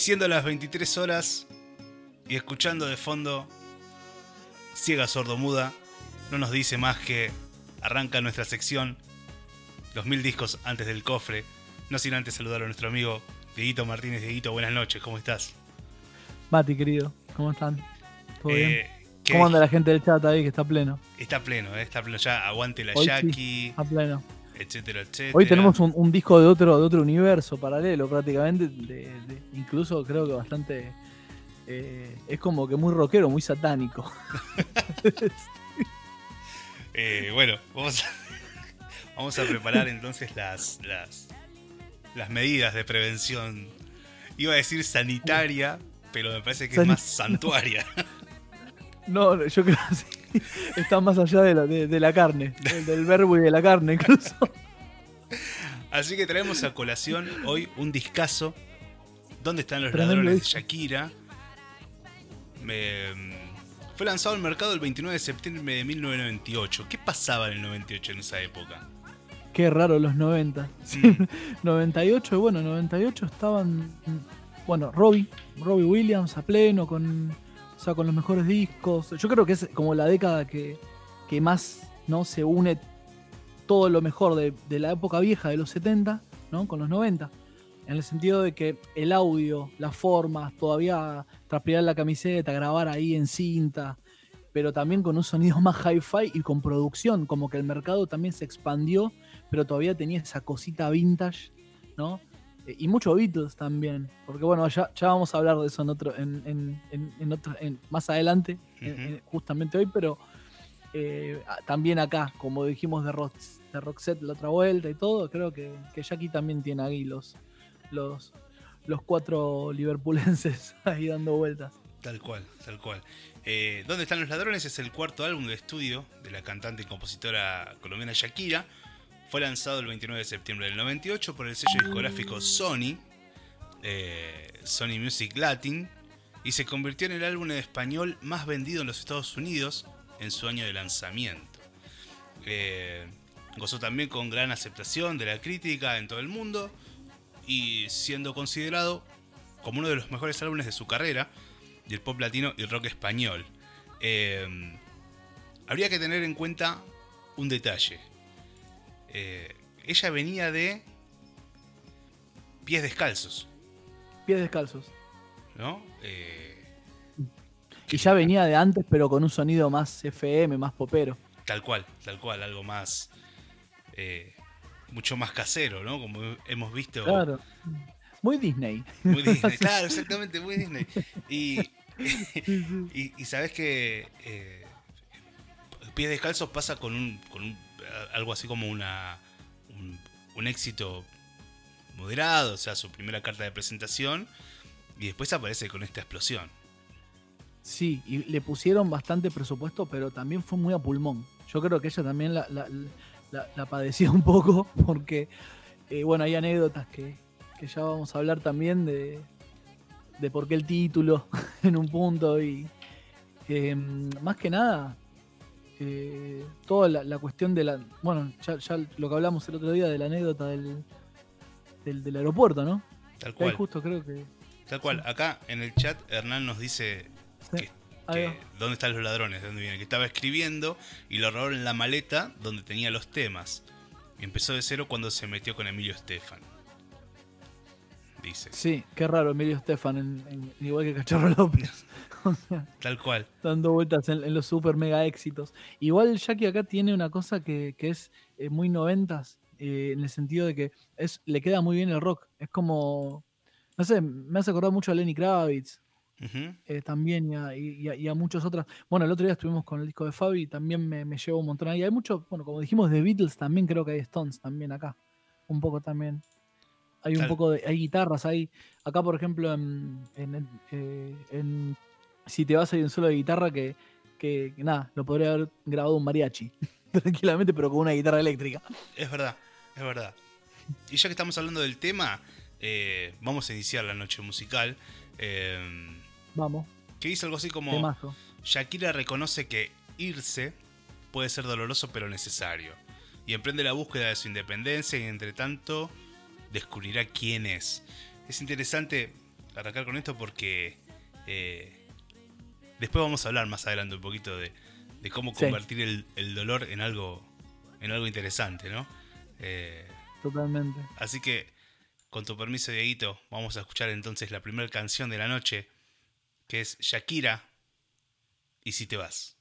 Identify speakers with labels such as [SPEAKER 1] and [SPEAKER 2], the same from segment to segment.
[SPEAKER 1] siendo las 23 horas y escuchando de fondo Ciega Sordomuda, no nos dice más que arranca nuestra sección Los mil discos antes del cofre. No sin antes saludar a nuestro amigo Dieguito Martínez. Dieguito, buenas noches, ¿cómo estás?
[SPEAKER 2] Mati, querido, ¿cómo están? ¿Todo bien?
[SPEAKER 1] Eh, ¿qué
[SPEAKER 2] ¿Cómo anda la gente del chat ahí que está pleno?
[SPEAKER 1] Está pleno, eh, está pleno ya. Aguante la
[SPEAKER 2] Hoy sí,
[SPEAKER 1] Jackie,
[SPEAKER 2] Está pleno.
[SPEAKER 1] Etcétera, etcétera.
[SPEAKER 2] Hoy tenemos un, un disco de otro, de otro universo paralelo prácticamente, de- de- incluso creo que bastante... eh, es como que muy rockero, muy satánico.
[SPEAKER 1] Eh, bueno, vamos a, vamos a preparar entonces las, las, las medidas de prevención. Iba a decir sanitaria, pero me parece que es más santuaria.
[SPEAKER 2] No, yo creo que sí. Está más allá de la, de, de la carne, del, del verbo y de la carne incluso.
[SPEAKER 1] Así que traemos a colación hoy un discazo. ¿Dónde están los
[SPEAKER 2] Tremendo
[SPEAKER 1] ladrones de. Shakira? Me- fue lanzado al mercado el 29 de septiembre de 1998. ¿Qué pasaba en el 98 en esa época?
[SPEAKER 2] Qué raro los 90. Sí,
[SPEAKER 1] Mm.
[SPEAKER 2] 98, y bueno, 98 estaban. Bueno, Robbie, Robbie Williams a pleno, con, o sea, con los mejores discos. Yo creo que es como la década que, que más ¿no? se une todo lo mejor de, de la época vieja de los 70 ¿no? con los 90. En el sentido de que el audio, las formas, todavía trapear la camiseta, grabar ahí en cinta, pero también con un sonido más hi-fi y con producción, como que el mercado también se expandió, pero todavía tenía esa cosita vintage, ¿no? Eh, Y mucho Beatles también, porque bueno, ya, ya vamos a hablar de eso en otro, en, en- en- en otro- en- más adelante, justamente hoy, pero eh, también acá, como dijimos de, Rock, de Roxette la otra vuelta y todo, creo que, que Jackie también tiene ahí los, los, los cuatro liverpulenses ahí dando vueltas.
[SPEAKER 1] Tal cual, tal cual. Eh, ¿Dónde están los ladrones? Es el cuarto álbum de estudio de la cantante y compositora colombiana Shakira. Fue lanzado el 29 de septiembre del 98 por el sello discográfico Sony, eh, Sony Music Latin, y se convirtió en el álbum en español más vendido en los Estados Unidos en su año de lanzamiento. Eh, gozó también con gran aceptación de la crítica en todo el mundo y siendo considerado como uno de los mejores álbumes de su carrera del pop latino y rock español. Eh, habría que tener en cuenta un detalle. Eh, ella venía de pies descalzos,
[SPEAKER 2] Pies descalzos.
[SPEAKER 1] ¿no? Eh,
[SPEAKER 2] Y ya venía de antes, pero con un sonido más FM, más popero.
[SPEAKER 1] tal cual, tal cual, algo más... eh, mucho más casero, ¿no? Como hemos visto.
[SPEAKER 2] Claro. Muy Disney.
[SPEAKER 1] Muy Disney, claro, exactamente, muy Disney. Y, y, y sabes que eh, Pies Descalzos pasa con un, con un- algo así como una un, éxito moderado, o sea, su primera carta de presentación, y después aparece con esta explosión.
[SPEAKER 2] Sí, y le pusieron bastante presupuesto, pero también fue muy a pulmón. Yo creo que ella también la, la, la- padecía un poco, porque, eh, bueno, hay anécdotas que, que ya vamos a hablar también de, de por qué el título en un punto, y eh, más que nada, eh, toda la, la cuestión de la. Bueno, ya, ya lo que hablamos el otro día de la anécdota del, del, del aeropuerto, ¿no?
[SPEAKER 1] Tal
[SPEAKER 2] Que ahí
[SPEAKER 1] cual.
[SPEAKER 2] justo creo que.
[SPEAKER 1] Tal cual. Acá en el chat Hernán nos dice
[SPEAKER 2] Sí,
[SPEAKER 1] que, dónde están los ladrones, de dónde viene, que estaba escribiendo y lo robaron en la maleta donde tenía los temas. Y empezó de cero cuando se metió con Emilio Estefan. Dice.
[SPEAKER 2] Sí, qué raro, Emilio Estefan, en- en- igual que Cachorro López. O sea,
[SPEAKER 1] Tal cual.
[SPEAKER 2] dando vueltas en, en los super mega éxitos. Igual Jackie acá tiene una cosa que, que es eh, muy noventas, eh, en el sentido de que es, le queda muy bien el rock. Es como, no sé, me hace acordar mucho a Lenny Kravitz eh, también y a, y a- y a muchos otros. Bueno, el otro día estuvimos con el disco de Fabi y también me, me llevo un montón ahí. Hay mucho, bueno, como dijimos de Beatles, también creo que hay Stones también acá. Un poco también. Hay un poco de. Hay guitarras, hay. Acá, por ejemplo, en. en, en si te vas hay un solo de guitarra que, que, que nada, lo podría haber grabado un mariachi. Tranquilamente, pero con una guitarra eléctrica.
[SPEAKER 1] Es verdad, es verdad. Y ya que estamos hablando del tema, eh, vamos a iniciar la noche musical. eh,
[SPEAKER 2] Vamos,
[SPEAKER 1] que dice algo así como:
[SPEAKER 2] temazo.
[SPEAKER 1] Shakira reconoce que irse puede ser doloroso pero necesario. Y emprende la búsqueda de su independencia y entre tanto descubrirá quién es. Es interesante arrancar con esto porque eh, después vamos a hablar más adelante un poquito de, de cómo
[SPEAKER 2] Sí.
[SPEAKER 1] convertir el, el dolor en algo, en algo interesante, ¿no? Eh,
[SPEAKER 2] Totalmente.
[SPEAKER 1] así que, con tu permiso, Dieguito, vamos a escuchar entonces la primera canción de la noche, que es Shakira y Si te vas.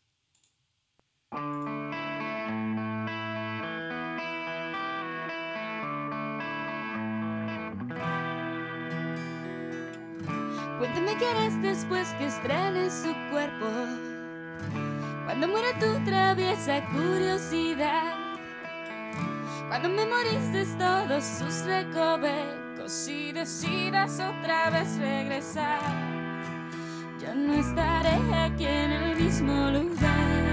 [SPEAKER 3] Cuéntame qué harás después que estrenes su cuerpo. Cuando muera tu traviesa curiosidad. Cuando memorices todos sus recovecos y decidas otra vez regresar. Yo no estaré aquí en el mismo lugar.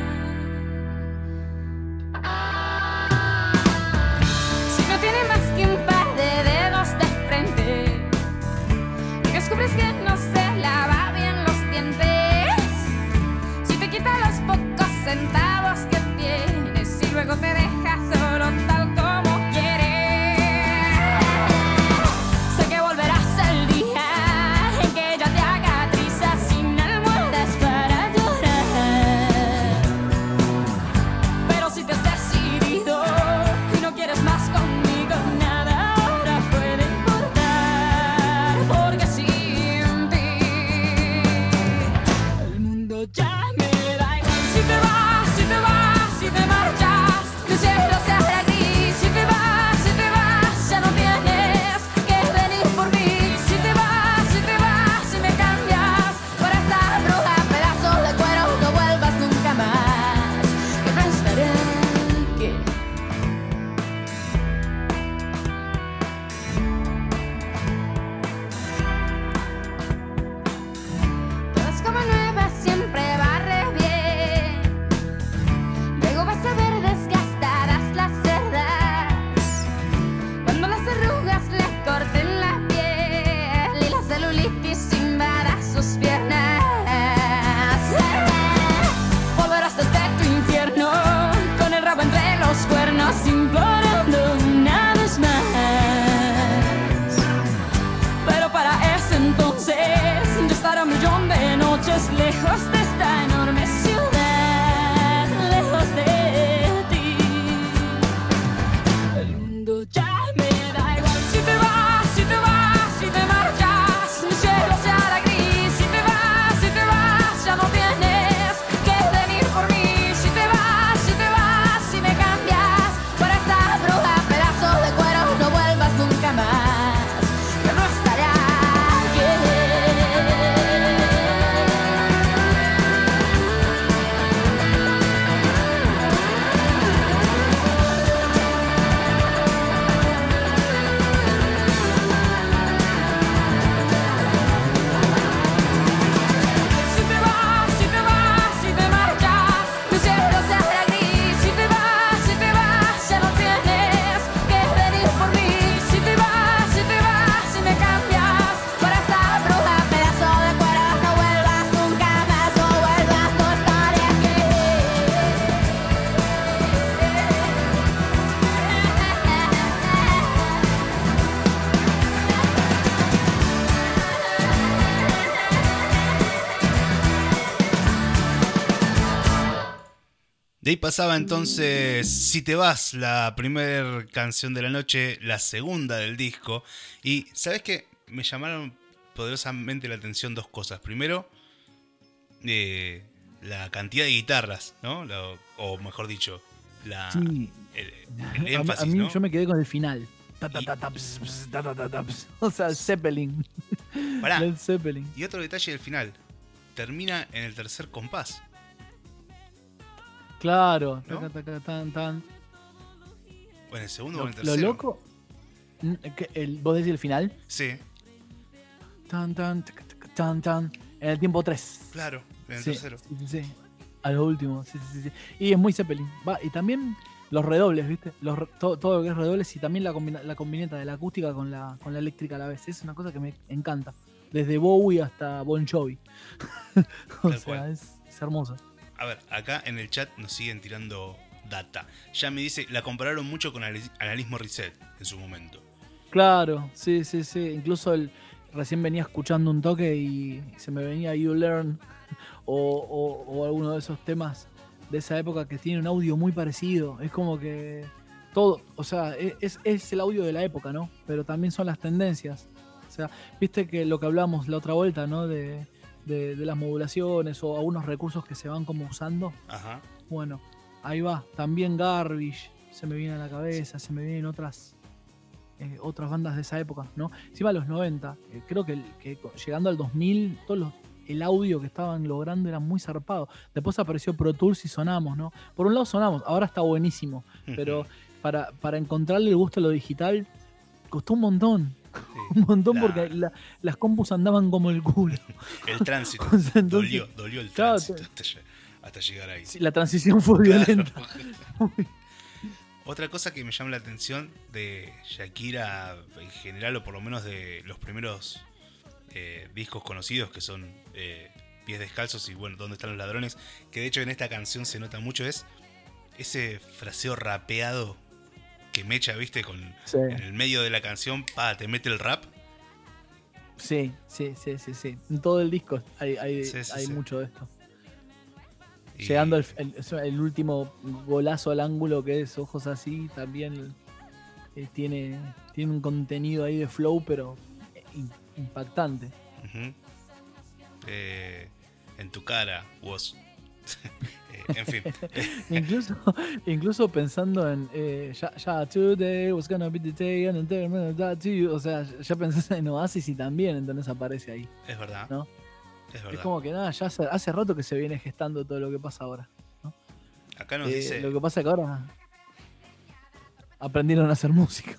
[SPEAKER 1] Ahí pasaba entonces Si te vas, la primera canción de la noche, la segunda del disco. Y, ¿sabes qué? Me llamaron poderosamente la atención dos cosas. Primero, eh, la cantidad de guitarras, ¿no? O mejor dicho, la,
[SPEAKER 2] Sí.
[SPEAKER 1] el, énfasis,
[SPEAKER 2] a mí
[SPEAKER 1] ¿no?
[SPEAKER 2] yo me quedé con el final. O sea, Zeppelin.
[SPEAKER 1] Pará.
[SPEAKER 2] Led Zeppelin.
[SPEAKER 1] Y otro detalle del final. Termina en el tercer compás.
[SPEAKER 2] Claro.
[SPEAKER 1] ¿No?
[SPEAKER 2] taca, taca, tan, tan.
[SPEAKER 1] O en el segundo o
[SPEAKER 2] Lo,
[SPEAKER 1] en el
[SPEAKER 2] lo
[SPEAKER 1] tercero.
[SPEAKER 2] loco. mm, que el, ¿Vos decís el final?
[SPEAKER 1] Sí,
[SPEAKER 2] Tan, tan, taca, tan, tan. En el tiempo 3.
[SPEAKER 1] claro, en el
[SPEAKER 2] sí,
[SPEAKER 1] tercero.
[SPEAKER 2] Sí, sí. A lo último, sí, sí, sí. Y es muy Zeppelin. Va, y también los redobles, ¿viste? Los, todo, todo lo que es redobles y también la, combina- la combineta de la acústica con la, con la eléctrica a la vez. Es una cosa que me encanta. Desde Bowie hasta Bon Jovi. o
[SPEAKER 1] Tal
[SPEAKER 2] sea, es, es hermoso.
[SPEAKER 1] A ver, acá en el chat nos siguen tirando data. Ya me dice, la compararon mucho con Anal- Analismo Reset en su momento.
[SPEAKER 2] Claro, sí, sí, sí. Incluso el recién venía escuchando un toque y se me venía You Learn o, alguno de esos temas de esa época que tiene un audio muy parecido. Es como que todo, o sea, e- es, el audio de la época, ¿no? Pero también son las tendencias. O sea, viste que lo que hablamos la otra vuelta, ¿no? De- de las modulaciones o algunos recursos que se van como usando.
[SPEAKER 1] Ajá.
[SPEAKER 2] Bueno, ahí va. También Garbage se me viene a la cabeza, se me vienen otras eh, otras bandas de esa época, ¿no? Encima de los 90, eh, creo que, llegando al 2000, todo los- el audio que estaban logrando era muy zarpado. Después apareció Pro Tools y sonamos, ¿no? Por un lado sonamos, ahora está buenísimo, pero para, para encontrarle el gusto a lo digital costó un montón.
[SPEAKER 1] Sí.
[SPEAKER 2] Un montón
[SPEAKER 1] La-
[SPEAKER 2] porque la- las compus andaban como el culo.
[SPEAKER 1] El tránsito.
[SPEAKER 2] Entonces-
[SPEAKER 1] dolió, dolió el
[SPEAKER 2] Claro,
[SPEAKER 1] tránsito
[SPEAKER 2] te-
[SPEAKER 1] hasta, lle- hasta llegar ahí.
[SPEAKER 2] Sí, La transición fue
[SPEAKER 1] Claro.
[SPEAKER 2] violenta.
[SPEAKER 1] Otra cosa que me llama la atención de Shakira en general, o por lo menos de los primeros eh, discos conocidos que son eh, Pies Descalzos y bueno, ¿Dónde están los ladrones? Que de hecho en esta canción se nota mucho, es ese fraseo rapeado que Mecha, viste, con
[SPEAKER 2] Sí.
[SPEAKER 1] en el medio de la canción, pa, te mete el rap.
[SPEAKER 2] Sí, sí, sí, sí, sí. En todo el disco hay, hay,
[SPEAKER 1] Sí, sí,
[SPEAKER 2] hay mucho de esto.
[SPEAKER 1] y-
[SPEAKER 2] Llegando al el, el último golazo al ángulo que es ojos así, también eh, tiene, tiene un contenido ahí de flow, pero in- impactante.
[SPEAKER 1] Eh, en tu cara, vos. En fin.
[SPEAKER 2] incluso, incluso pensando en eh, ya, ya today was gonna be the day and gonna die to you. O sea, ya pensás en Oasis y también entonces aparece ahí.
[SPEAKER 1] Es verdad.
[SPEAKER 2] ¿No?
[SPEAKER 1] Es verdad.
[SPEAKER 2] Es como que nada, ya hace, hace rato que se viene gestando todo lo que pasa ahora.
[SPEAKER 1] Acá nos
[SPEAKER 2] Eh,
[SPEAKER 1] dice.
[SPEAKER 2] Lo que pasa es que ahora aprendieron a hacer música.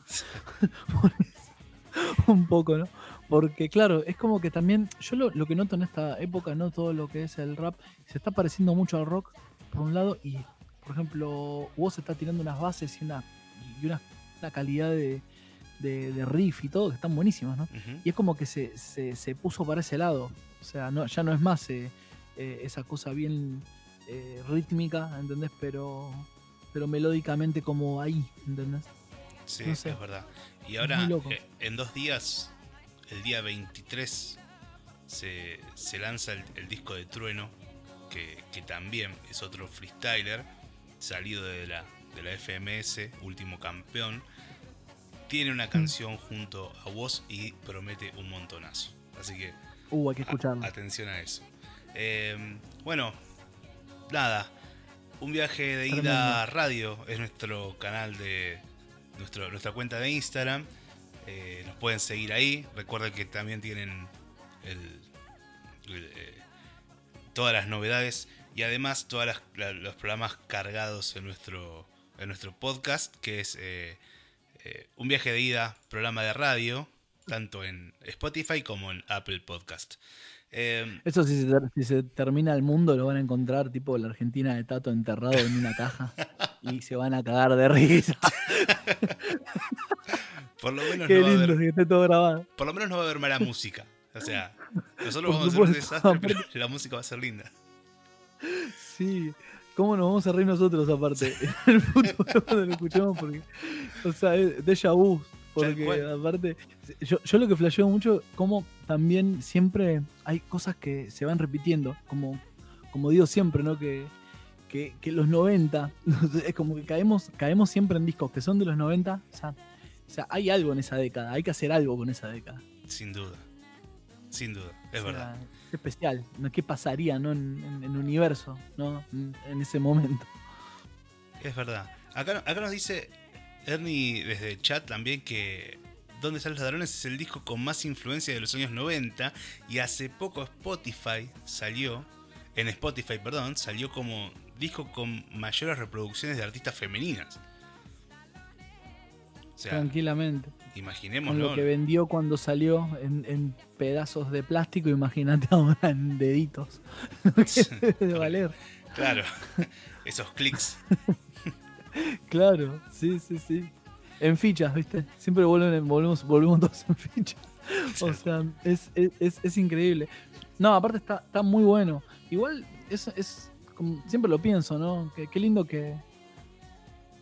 [SPEAKER 2] Un poco, ¿no? Porque claro, es como que también, yo lo, lo que noto en esta época, no todo lo que es el rap, se está pareciendo mucho al rock, por un lado, y por ejemplo, vos está tirando unas bases y una, y una, una calidad de, de- de riff y todo que están buenísimas, ¿no? Y es como que se, se- se puso para ese lado. O sea, no, ya no es más eh, eh, esa cosa bien eh, rítmica, ¿entendés? Pero, pero melódicamente como ahí, ¿entendés?
[SPEAKER 1] Sí,
[SPEAKER 2] No sé.
[SPEAKER 1] es verdad. Y ahora, eh, en dos días, el día 23, se, se lanza el, el disco de Trueno, que, que también es otro freestyler, salido de la, de la FMS, último campeón. Tiene
[SPEAKER 2] Mm.
[SPEAKER 1] una canción junto a vos y promete un montonazo. Así que
[SPEAKER 2] Uh, hay que
[SPEAKER 1] a-
[SPEAKER 2] escucharlo.
[SPEAKER 1] atención a eso. Eh, bueno, nada. Un viaje de
[SPEAKER 2] Tremendo.
[SPEAKER 1] ida a radio es nuestro canal de. Nuestro, nuestra cuenta de Instagram. Eh, nos pueden seguir ahí. Recuerden que también tienen el- el, eh, todas las novedades y además todos los programas cargados en nuestro, en nuestro podcast, que es eh, eh, un viaje de ida, programa de radio, tanto en Spotify como en Apple Podcast. Eh,
[SPEAKER 2] Eso si se, si se termina el mundo lo van a encontrar tipo la Argentina de Tato enterrado en una caja y se van a cagar de risa.
[SPEAKER 1] por, lo menos
[SPEAKER 2] Qué
[SPEAKER 1] no va a
[SPEAKER 2] lindo
[SPEAKER 1] haber,
[SPEAKER 2] que esté todo grabado.
[SPEAKER 1] por lo menos no va a haber mala música. O sea, nosotros vamos a hacer un desastre, pero la música va a ser linda.
[SPEAKER 2] Sí. ¿Cómo nos vamos a reír nosotros aparte? En el futuro cuando lo escuchemos porque. O sea, es déjà vu. Porque aparte. Yo, yo lo que flasheo mucho, como también siempre hay cosas que se van repitiendo. Como, como digo siempre, ¿no? Que, que, que los 90. Es como que caemos, caemos siempre en discos que son de los 90. O sea, o sea, hay algo en esa década. Hay que hacer algo con esa década.
[SPEAKER 1] Sin duda. Sin duda, es
[SPEAKER 2] O sea,
[SPEAKER 1] verdad.
[SPEAKER 2] Es especial. ¿no? ¿Qué pasaría ¿no? en, en, en universo ¿no? en, en ese momento?
[SPEAKER 1] Es verdad. Acá, acá nos dice Ernie desde el chat también que ¿Dónde están los ladrones? es el disco con más influencia de los años 90 y hace poco Spotify salió, en Spotify, perdón, salió como disco con mayores reproducciones de artistas femeninas. O sea,
[SPEAKER 2] Tranquilamente. Con lo
[SPEAKER 1] imaginémoslo.
[SPEAKER 2] que vendió cuando salió en, en pedazos de plástico, imagínate ahora en deditos. de valer.
[SPEAKER 1] Claro, esos clics.
[SPEAKER 2] Claro, sí, sí, sí. En fichas, ¿viste? Siempre vuelven, volvemos, volvemos todos en fichas. O sea, es, es, es- increíble. No, aparte está, está muy bueno. Igual es, es como siempre lo pienso, ¿no? Qué lindo que,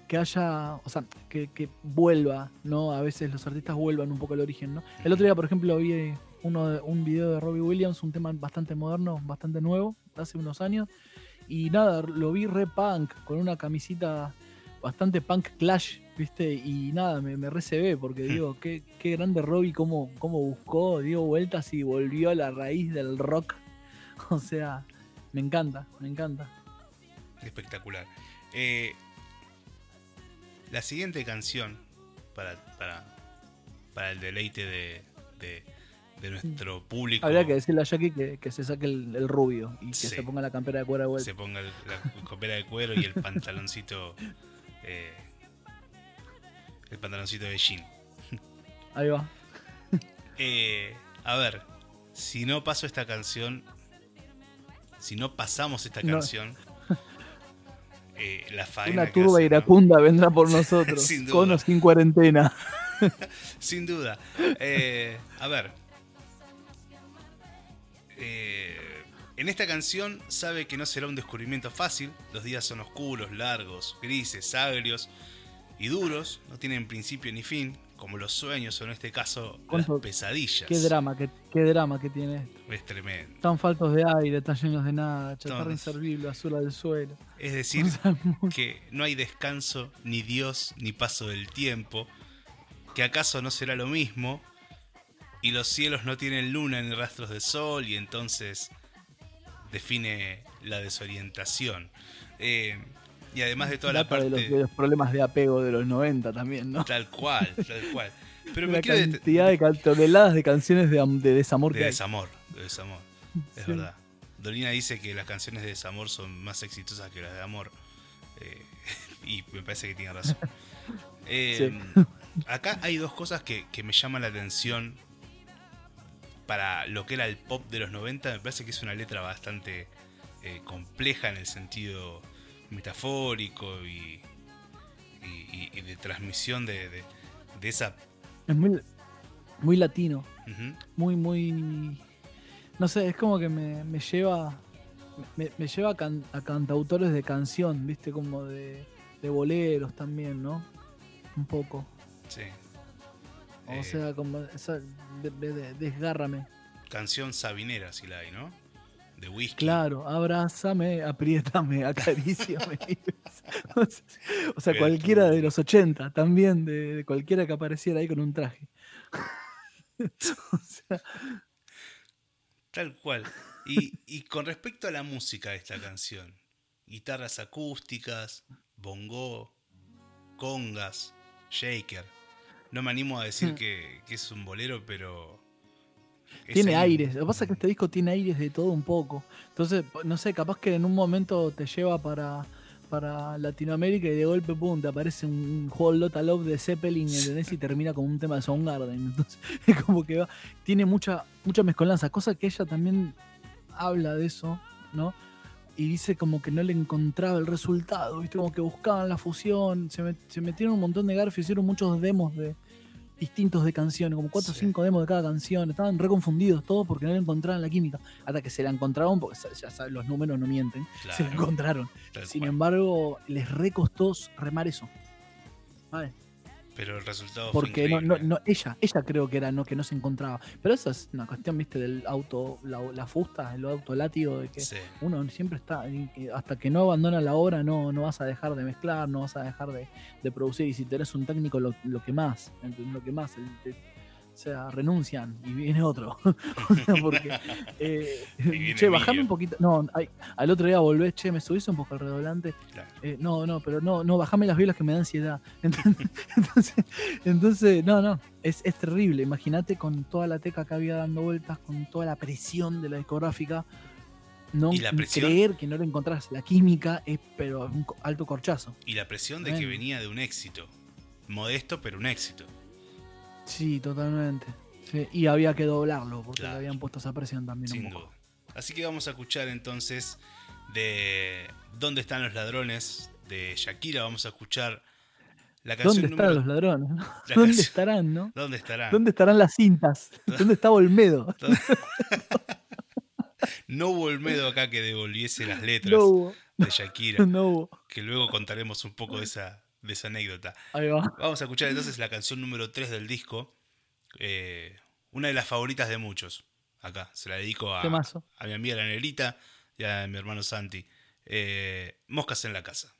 [SPEAKER 2] que haya, o sea, que, que vuelva, ¿no? A veces los artistas vuelvan un poco al origen, ¿no? El otro día, por ejemplo, vi uno de- un video de Robbie Williams, un tema bastante moderno, bastante nuevo, hace unos años. Y nada, lo vi re punk, con una camisita bastante punk clash, ¿viste? Y nada, me, me re se ve, porque digo, qué, qué grande Robbie, cómo, cómo buscó, dio vueltas y volvió a la raíz del rock. O sea, me encanta, me encanta.
[SPEAKER 1] Espectacular. Eh, la siguiente canción, para, para, para el deleite de, de- de nuestro público,
[SPEAKER 2] Habría que decirle a Jackie que, que se saque el, el rubio y que
[SPEAKER 1] Sí.
[SPEAKER 2] se ponga la campera de cuero de vuelta.
[SPEAKER 1] se ponga el- la copera de cuero y el pantaloncito. eh, el pantaloncito de jean.
[SPEAKER 2] Ahí va.
[SPEAKER 1] Eh, a ver, si no paso esta canción, si no pasamos esta
[SPEAKER 2] No.
[SPEAKER 1] canción, eh, la faena
[SPEAKER 2] Una turba iracunda vendrá por nosotros,
[SPEAKER 1] Sin
[SPEAKER 2] con o sin cuarentena.
[SPEAKER 1] Sin duda. Eh, a ver. Eh, en esta canción sabe que no será un descubrimiento fácil. Los días son oscuros, largos, grises, agrios y duros. No tienen principio ni fin, como los sueños o en este caso las
[SPEAKER 2] ¿Cuánto-
[SPEAKER 1] pesadillas.
[SPEAKER 2] Qué drama, qué, qué drama que tiene esto.
[SPEAKER 1] Es tremendo.
[SPEAKER 2] Están faltos de aire, están llenos de nada, chatarra inservible, basura del suelo.
[SPEAKER 1] Es decir, que no hay descanso, ni Dios, ni paso del tiempo, que acaso no será lo mismo, y los cielos no tienen luna ni rastros de sol, y entonces define la desorientación. Eh, y además de toda la
[SPEAKER 2] Data de los,
[SPEAKER 1] parte...
[SPEAKER 2] de los problemas de apego de los 90 también, ¿no?
[SPEAKER 1] Tal cual, tal cual. Pero me
[SPEAKER 2] la cantidad de toneladas de canciones de, de desamor
[SPEAKER 1] de
[SPEAKER 2] que hay.
[SPEAKER 1] desamor, de desamor, es
[SPEAKER 2] Sí.
[SPEAKER 1] verdad. Dolina dice que las canciones de desamor son más exitosas que las de amor. eh, y me parece que tiene razón. Eh, Acá hay dos cosas que, que me llaman la atención para lo que era el pop de los 90. Me parece que es una letra bastante eh, compleja en el sentido metafórico y, y- de transmisión de, de- de esa...
[SPEAKER 2] Es muy, muy latino, muy, muy... No sé, es como que me, me lleva... Me, me lleva a, can- a cantautores de canción, viste, como de, de boleros también, ¿no? Un poco.
[SPEAKER 1] sí.
[SPEAKER 2] O
[SPEAKER 1] Eh,
[SPEAKER 2] sea, como esa... de- de- de- desgárrame.
[SPEAKER 1] Canción sabinera, si la hay, ¿no? De whisky.
[SPEAKER 2] Claro, abrázame, apriétame, acaríciame. o sea, cualquiera de los 80, también, de, de cualquiera que apareciera ahí con un traje. o sea,
[SPEAKER 1] Tal cual. Y, y con respecto a la música de esta canción, guitarras acústicas, bongo, congas, shaker. No me animo a decir
[SPEAKER 2] Hmm.
[SPEAKER 1] que, que es un bolero, pero...
[SPEAKER 2] tiene
[SPEAKER 1] ahí.
[SPEAKER 2] aires. Lo que pasa es que este disco tiene aires de todo un poco. Entonces, no sé, capaz que en un momento te lleva para, para Latinoamérica y de golpe, pum, te aparece un Whole Lotta Love de Zeppelin, ¿entendés? Y termina con un tema de Soundgarden. Entonces, es como que va, tiene mucha, mucha mezcolanza, cosa que ella también habla de eso, ¿no? Y dice como que no le encontraba el resultado, ¿viste? Como que buscaban la fusión, se, met- se metieron un montón de garfios, hicieron muchos demos de distintos de canciones, como 4 o
[SPEAKER 1] Sí.
[SPEAKER 2] 5 demos de cada canción, estaban reconfundidos todos porque no le encontraban la química, hasta que se la encontraron, porque ya sabes, los números no mienten, se la encontraron. Sin embargo, les recostó remar eso. ¿sabes?
[SPEAKER 1] Pero el resultado
[SPEAKER 2] Porque
[SPEAKER 1] fue
[SPEAKER 2] no, no, no, ella, ella creo que era no, que no se encontraba. Pero eso es una cuestión, viste, del auto, la, la fusta, el auto látigo, de que
[SPEAKER 1] Sí,
[SPEAKER 2] uno siempre está, hasta que no abandona la obra, no, no vas a dejar de mezclar, no vas a dejar de, de producir. Y si tenés un técnico, lo, lo que más, lo que más. el- el- o sea, renuncian y viene otro. Porque, eh,
[SPEAKER 1] viene
[SPEAKER 2] che, bajame un poquito. No, ay, al otro día volvés, che, me subís un poco el redoblante.
[SPEAKER 1] claro.
[SPEAKER 2] Eh, no, no, pero no, no, bajame las violas que me da ansiedad. Entonces, entonces, entonces, no, no, es, es terrible. Imagínate con toda la teca que había dando vueltas, con toda la presión de la discográfica. No
[SPEAKER 1] Y la presión-
[SPEAKER 2] creer que no le encontrás la química es pero un alto corchazo.
[SPEAKER 1] Y la presión de que venía de un éxito. Modesto, pero un éxito.
[SPEAKER 2] Sí, totalmente. Sí, y había que doblarlo porque
[SPEAKER 1] Claro.
[SPEAKER 2] le habían puesto esa presión también un
[SPEAKER 1] Sin
[SPEAKER 2] poco.
[SPEAKER 1] duda. Así que vamos a escuchar entonces de ¿Dónde están los ladrones? de Shakira. Vamos a escuchar la canción
[SPEAKER 2] ¿Dónde están los ladrones?
[SPEAKER 1] la
[SPEAKER 2] ¿Dónde
[SPEAKER 1] canción-
[SPEAKER 2] estarán, no?
[SPEAKER 1] ¿Dónde estarán?
[SPEAKER 2] ¿Dónde estarán las cintas? ¿Dónde está Olmedo?
[SPEAKER 1] No hubo Olmedo acá que devolviese las letras
[SPEAKER 2] No hubo,
[SPEAKER 1] de Shakira,
[SPEAKER 2] no hubo.
[SPEAKER 1] que luego contaremos un poco de esa, de esa anécdota.
[SPEAKER 2] Ahí va.
[SPEAKER 1] Vamos a escuchar entonces la canción número 3 del disco, eh, una de las favoritas de muchos. Acá, se la dedico a, a mi amiga la Negrita y a mi hermano Santi. Eh, Moscas en la casa.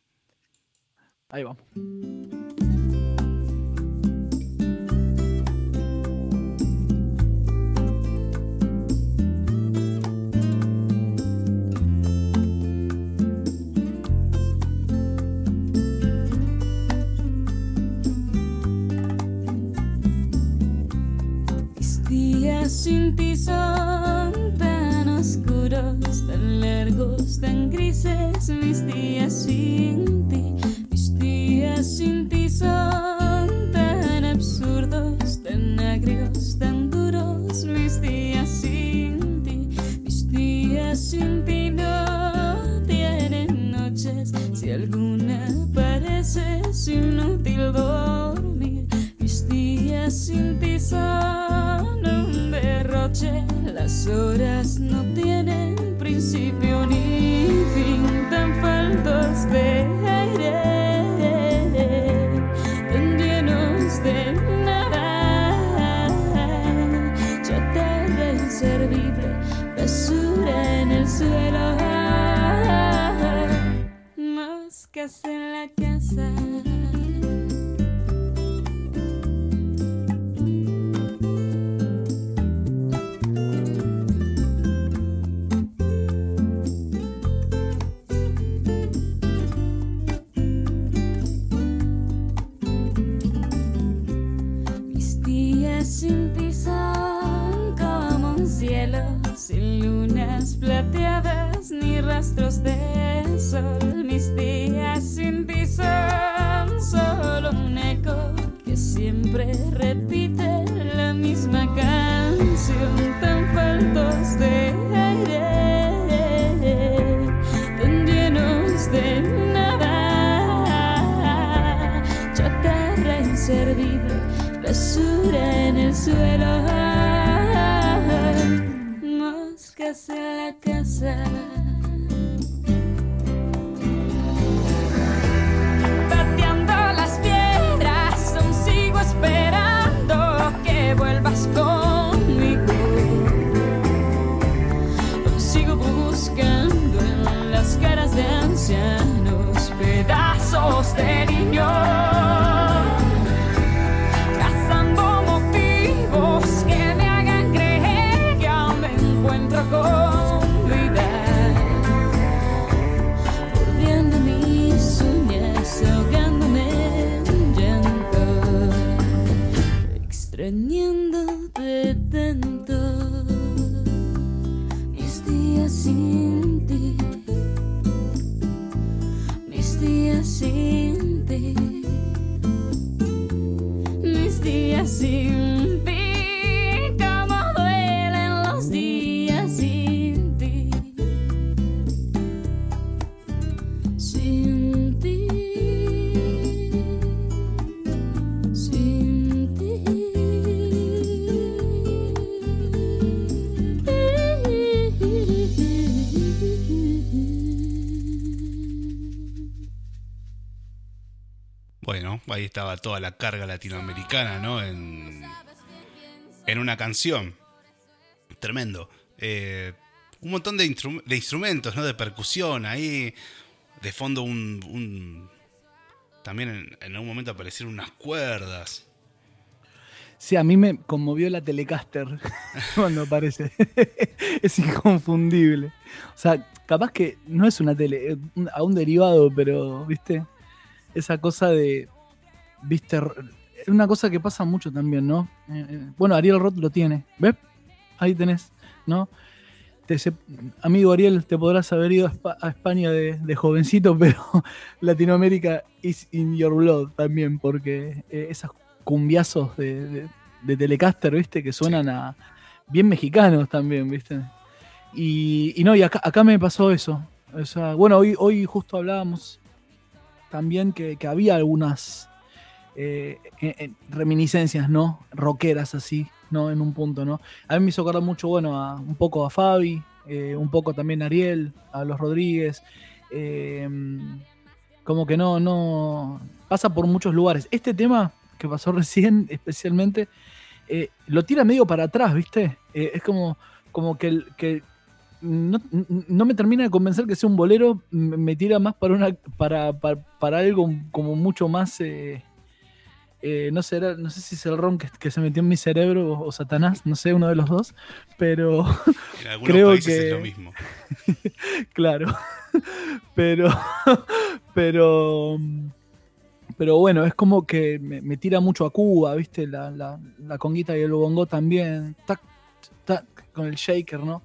[SPEAKER 2] Ahí vamos.
[SPEAKER 3] Días sin ti son tan oscuros, tan largos, tan grises. Mis días sin ti, mis días sin ti son tan absurdos, tan agrios, tan duros. Mis días sin ti, mis días sin ti no tienen noches. Si alguna parece inútil. Sin ti son un derroche. Las horas no tienen principio ni fin, tan faltos de aire, tan llenos de nada. Chatarra inservible, basura en el suelo. Moscas en la casa.
[SPEAKER 1] Estaba toda la carga latinoamericana, ¿no? En, en una canción. Tremendo. Eh, un montón de, instru- de instrumentos, ¿no? De percusión ahí. De fondo un... también en, en algún momento aparecieron unas cuerdas.
[SPEAKER 2] Sí, a mí me conmovió la Telecaster cuando aparece. es inconfundible. O sea, capaz que no es una tele, un- a un derivado, pero, ¿viste? Esa cosa de. ¿Viste? Es una cosa que pasa mucho también, ¿no? Eh, eh, bueno, Ariel Roth lo tiene. ¿Ves? Ahí tenés, ¿no? Te se- amigo Ariel, te podrás haber ido a, Espa- a España de, de jovencito, pero Latinoamérica is in your blood también, porque eh, esas cumbiazos de, de- de Telecaster, ¿viste? Que suenan a bien mexicanos también, ¿viste? Y, y no, y acá, acá me pasó eso. O sea, bueno, hoy, hoy justo hablábamos también que, que había algunas eh, reminiscencias, ¿no? Rockeras así, ¿no? En un punto, ¿no? A mí me hizo acordar mucho, bueno, a, un poco a Fabi, eh, un poco también a Ariel, a los Rodríguez. eh, como que no, no. Pasa por muchos lugares. Este tema que pasó recién, especialmente, lo tira medio para atrás, ¿viste? Es como, como que, no, me termina de convencer que sea un bolero, me tira más para una para, para, algo como mucho más eh, no sé, no sé si es el ron que, que se metió en mi cerebro o, o Satanás, no sé, uno de los dos, pero
[SPEAKER 1] En algunos
[SPEAKER 2] Creo
[SPEAKER 1] países
[SPEAKER 2] que-
[SPEAKER 1] es lo mismo.
[SPEAKER 2] claro, pero pero pero bueno, es como que me, me tira mucho a Cuba, ¿viste? La, la, la conguita y el bongo también, tac, tac, con el shaker, ¿no?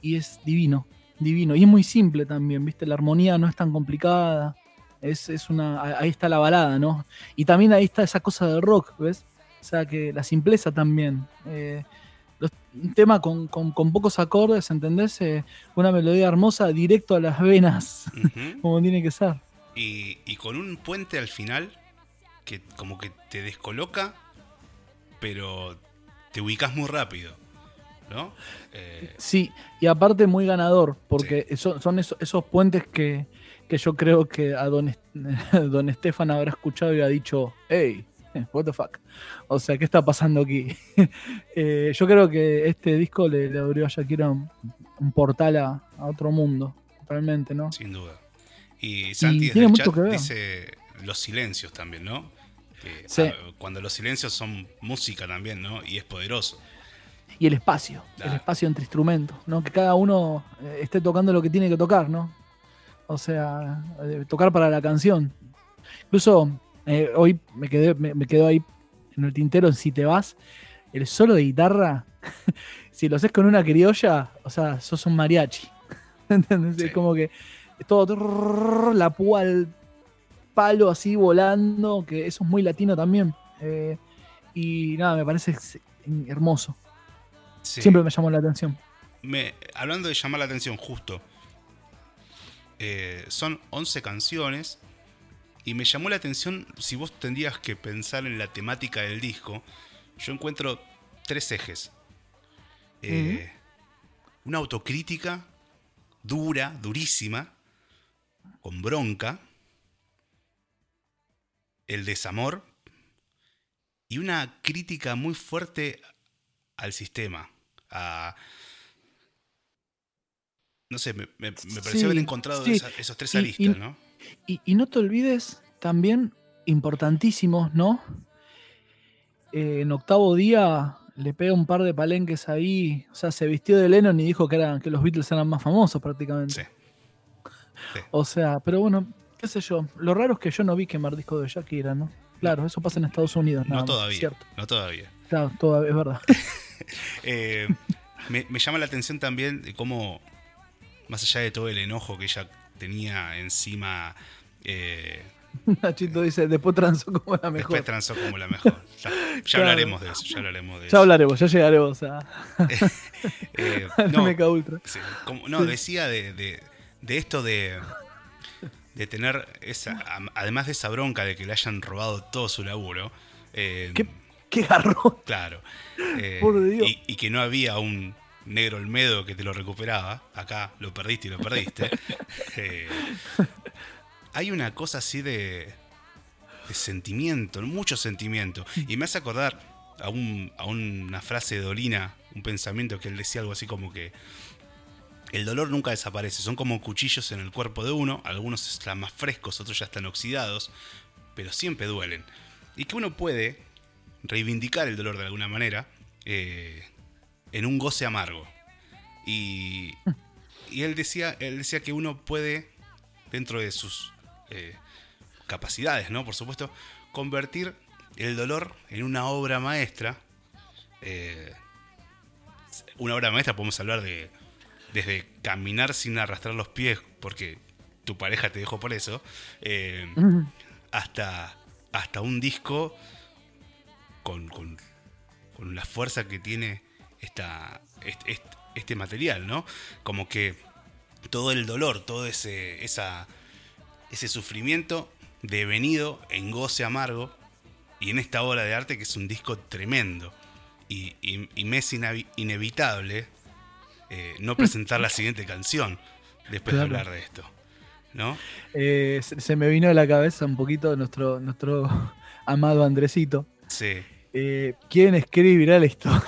[SPEAKER 2] Y es divino, divino. Y es muy simple también, ¿viste? La armonía no es tan complicada. Es, es una. Ahí está la balada, ¿no? Y también ahí está esa cosa del rock, ¿ves? O sea que la simpleza también. eh, los- un tema con, con- con pocos acordes, ¿entendés? Eh, una melodía hermosa directo a las venas, como tiene que ser.
[SPEAKER 1] y, y con un puente al final que como que te descoloca, pero te ubicas muy rápido. ¿No? Eh,
[SPEAKER 2] Sí, y aparte muy ganador, porque son, son esos, esos puentes que, que yo creo que a don, don Estefan habrá escuchado y ha dicho, hey, what the fuck. O sea, ¿qué está pasando aquí? Eh, yo creo que este disco le, le abrió a Shakira un, un portal a, a otro mundo, realmente, ¿no?
[SPEAKER 1] sin duda. Y Santi desde el chat
[SPEAKER 2] que ver.
[SPEAKER 1] dice los silencios también, ¿no?
[SPEAKER 2] Sí.
[SPEAKER 1] ah, cuando los silencios son música también, ¿no? Y es poderoso.
[SPEAKER 2] Y el espacio, el
[SPEAKER 1] Claro.
[SPEAKER 2] espacio entre instrumentos, ¿no? Que cada uno eh, esté tocando lo que tiene que tocar, ¿no? O sea, eh, tocar para la canción. Incluso eh, hoy me quedé, me, me quedó ahí en el tintero, si te vas, el solo de guitarra, si lo haces con una criolla, o sea, sos un mariachi. ¿Entendés?
[SPEAKER 1] Sí.
[SPEAKER 2] Es como que es todo trrr, la púa al palo así volando, que eso es muy latino también. Eh, y nada, me parece hermoso.
[SPEAKER 1] Sí.
[SPEAKER 2] Siempre me llamó la atención.
[SPEAKER 1] Me- hablando de llamar la atención, justo. Eh, son 11 canciones. Y me llamó la atención, si vos tendrías que pensar en la temática del disco, yo encuentro tres ejes. Eh, Una autocrítica dura, durísima, con bronca. El desamor. Y una crítica muy fuerte al sistema. No sé, me, me- me pareció
[SPEAKER 2] Sí,
[SPEAKER 1] haber encontrado
[SPEAKER 2] sí.
[SPEAKER 1] esa- esos tres
[SPEAKER 2] Y-
[SPEAKER 1] aristas,
[SPEAKER 2] y-
[SPEAKER 1] ¿no?
[SPEAKER 2] Y, y no te olvides también, importantísimos, ¿no? Eh, en octavo día le pega un par de palenques ahí. O sea, se vistió de Lennon y dijo que, eran, que los Beatles eran más famosos prácticamente.
[SPEAKER 1] Sí. Sí.
[SPEAKER 2] O sea, pero bueno, qué sé yo. Lo raro es que yo no vi quemar disco de Shakira, ¿no? Claro, eso pasa en Estados Unidos. nada
[SPEAKER 1] No
[SPEAKER 2] más,
[SPEAKER 1] todavía.
[SPEAKER 2] Cierto.
[SPEAKER 1] No todavía.
[SPEAKER 2] Claro, toda- es verdad.
[SPEAKER 1] Eh, me, me llama la atención también de cómo, más allá de todo el enojo que ella tenía encima, eh,
[SPEAKER 2] Nachito dice, después transó como la mejor.
[SPEAKER 1] después transó como la mejor. Ya, ya
[SPEAKER 2] Claro.
[SPEAKER 1] hablaremos de eso, ya hablaremos de
[SPEAKER 2] Ya
[SPEAKER 1] eso.
[SPEAKER 2] hablaremos, ya llegaremos a,
[SPEAKER 1] Eh,
[SPEAKER 2] a
[SPEAKER 1] no,
[SPEAKER 2] MK Ultra.
[SPEAKER 1] sí, como- no, decía de, de- de esto de, de tener esa, además de esa bronca de que le hayan robado todo su laburo. eh,
[SPEAKER 2] ¿Qué, qué garrón.
[SPEAKER 1] Claro. Eh,
[SPEAKER 2] Por Dios.
[SPEAKER 1] Y, y que no había un negro Olmedo que te lo recuperaba. Acá lo perdiste y lo perdiste. Eh, hay una cosa así de, de sentimiento, mucho sentimiento. Y me hace acordar a, un- a una frase de Dolina, un pensamiento que él decía algo así como que el dolor nunca desaparece. Son como cuchillos en el cuerpo de uno. Algunos están más frescos, otros ya están oxidados. Pero siempre duelen. Y que uno puede reivindicar el dolor de alguna manera eh, en un goce amargo. Y, y él, decía, él decía que uno puede, dentro de sus eh, capacidades, ¿no? Por supuesto, convertir el dolor en una obra maestra. Eh, una obra maestra podemos hablar de desde caminar sin arrastrar los pies porque tu pareja te dejó por eso, eh, hasta, hasta un disco con, con- con la fuerza que tiene esta, este, este- este material, ¿no? Como que todo el dolor, todo ese, esa, ese sufrimiento devenido en goce amargo y en esta obra de arte que es un disco tremendo. Y, y- y me es inevitable eh, no presentar la siguiente canción después
[SPEAKER 2] Claro.
[SPEAKER 1] de hablar de esto, ¿no?
[SPEAKER 2] Eh, se, se me vino a la cabeza un poquito nuestro, nuestro amado Andresito.
[SPEAKER 1] Sí,
[SPEAKER 2] eh, ¿quién escribirá la historia?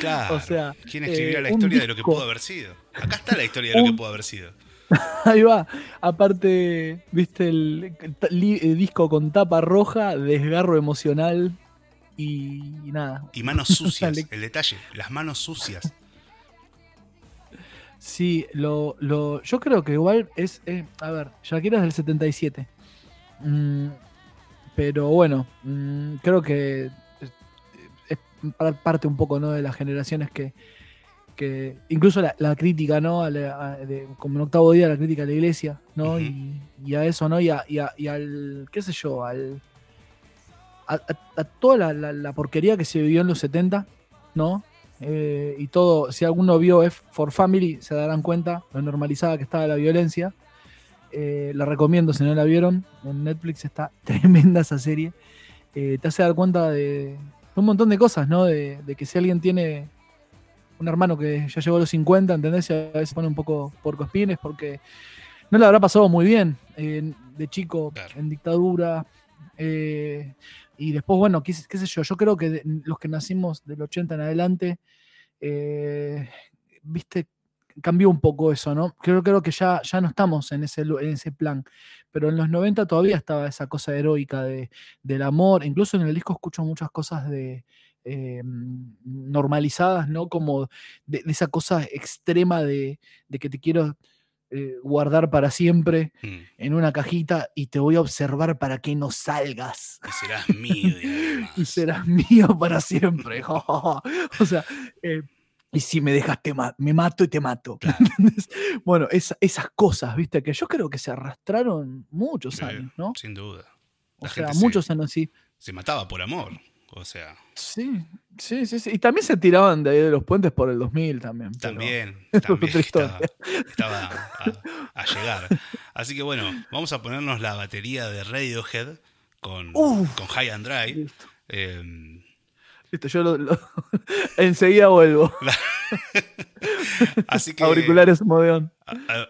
[SPEAKER 1] Claro.
[SPEAKER 2] O sea,
[SPEAKER 1] ¿Quién escribirá
[SPEAKER 2] eh,
[SPEAKER 1] la historia de lo que pudo haber sido? Acá está la historia de lo que pudo haber sido.
[SPEAKER 2] Ahí va. Aparte, viste el, el disco con tapa roja, desgarro emocional y, y nada.
[SPEAKER 1] Y manos sucias, el detalle, las manos sucias.
[SPEAKER 2] Sí, lo, lo, yo creo que igual es. eh, a ver, Shakira es del 77. Mm, pero bueno, mm, creo que parte un poco ¿no? de las generaciones que. que incluso la, la crítica, ¿no? A la- a- de- como en octavo día, la crítica a la iglesia, ¿no? Y, y a eso, ¿no? Y, a- y al. ¿Qué sé yo? Al. A, toda la, la- la porquería que se vivió en los 70, ¿no? Eh, y todo, si alguno vio F for Family, se darán cuenta lo normalizada que estaba la violencia. Eh, la recomiendo si no la vieron. En Netflix está tremenda esa serie. Eh, te hace dar cuenta de un montón de cosas, ¿no? De, de que si alguien tiene un hermano que ya llegó a los 50, ¿entendés? A veces pone un poco por cospines porque no le habrá pasado muy bien eh, de chico
[SPEAKER 1] Claro.
[SPEAKER 2] en dictadura. eh, y después, bueno, qué, sé- qué sé yo, yo creo que de- los que nacimos del 80 en adelante, eh, viste, cambió un poco eso, ¿no? Creo, creo que ya, ya no estamos en ese, en ese plan, pero en los 90 todavía estaba esa cosa heroica de, del amor, incluso en el disco escucho muchas cosas de... eh, normalizadas, ¿no? Como de, de esa cosa extrema de, de que te quiero eh, guardar para siempre
[SPEAKER 1] Mm.
[SPEAKER 2] en una cajita y te voy a observar para que no salgas.
[SPEAKER 1] Y serás mío. Y
[SPEAKER 2] serás mío para siempre. o sea, eh, y si me dejas, te ma- me mato y te mato. Bueno, esa- esas cosas, viste, que yo creo que se arrastraron muchos años, ¿no?
[SPEAKER 1] Sin duda.
[SPEAKER 2] O sea,
[SPEAKER 1] se-
[SPEAKER 2] muchos años sí.
[SPEAKER 1] Se mataba por amor. O sea,
[SPEAKER 2] Sí, sí, sí, sí. Y también se tiraban de ahí de los puentes por el 2000 también.
[SPEAKER 1] también, también estaba, estaba a, a llegar. Así que bueno, vamos a ponernos la batería de Radiohead con,
[SPEAKER 2] Uf.
[SPEAKER 1] con High and Dry. Eh,
[SPEAKER 2] Listo, yo lo- lo- enseguida vuelvo.
[SPEAKER 1] así que
[SPEAKER 2] Auriculares modeón.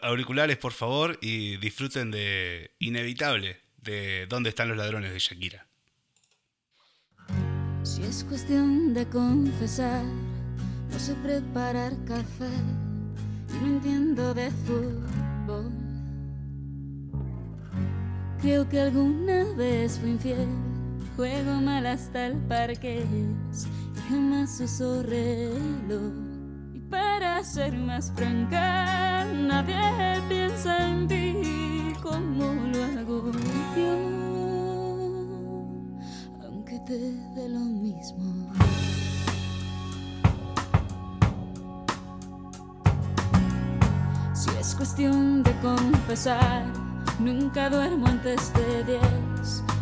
[SPEAKER 1] auriculares, por favor, y disfruten de Inevitable, de ¿Dónde están los ladrones? de Shakira.
[SPEAKER 3] Si es cuestión de confesar, no sé preparar café y no entiendo de fútbol. Creo que alguna vez fui infiel, juego mal hasta el parque jamás uso reloj. Y para ser más franca, nadie piensa en ti como lo hago yo aunque te dé lo mismo. Si es cuestión de confesar, nunca duermo antes de 10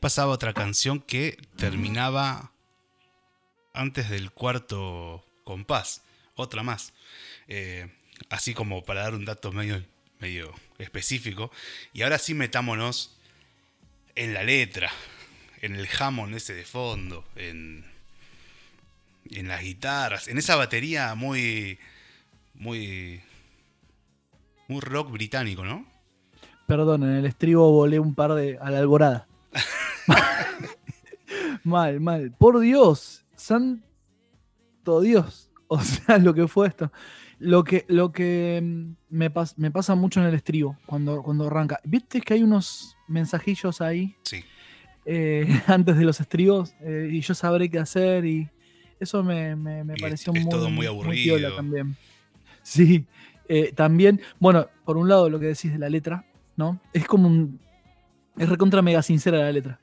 [SPEAKER 1] pasaba otra canción que terminaba antes del cuarto compás, otra más. Eh, así como para dar un dato medio, medio específico. Y ahora sí metámonos en la letra, en el jamón ese de fondo, en, en las guitarras, en esa batería muy, muy, muy rock británico, ¿no?
[SPEAKER 2] Perdón, en el estribo volé un par de a la alborada. mal, mal. Por Dios, santo Dios. O sea, lo que fue esto. Lo que, lo que mm, me, me pasa mucho en el estribo cuando, cuando arranca. ¿Viste que hay unos mensajillos ahí?
[SPEAKER 1] Sí.
[SPEAKER 2] Eh, antes de los estribos eh, y yo sabré qué hacer y eso me, me, me
[SPEAKER 1] Y
[SPEAKER 2] pareció
[SPEAKER 1] es
[SPEAKER 2] muy,
[SPEAKER 1] todo muy aburrido.
[SPEAKER 2] también. Sí, eh, también, bueno, por un lado lo que decís de la letra, ¿no? Es como un... Es recontra mega sincera la letra.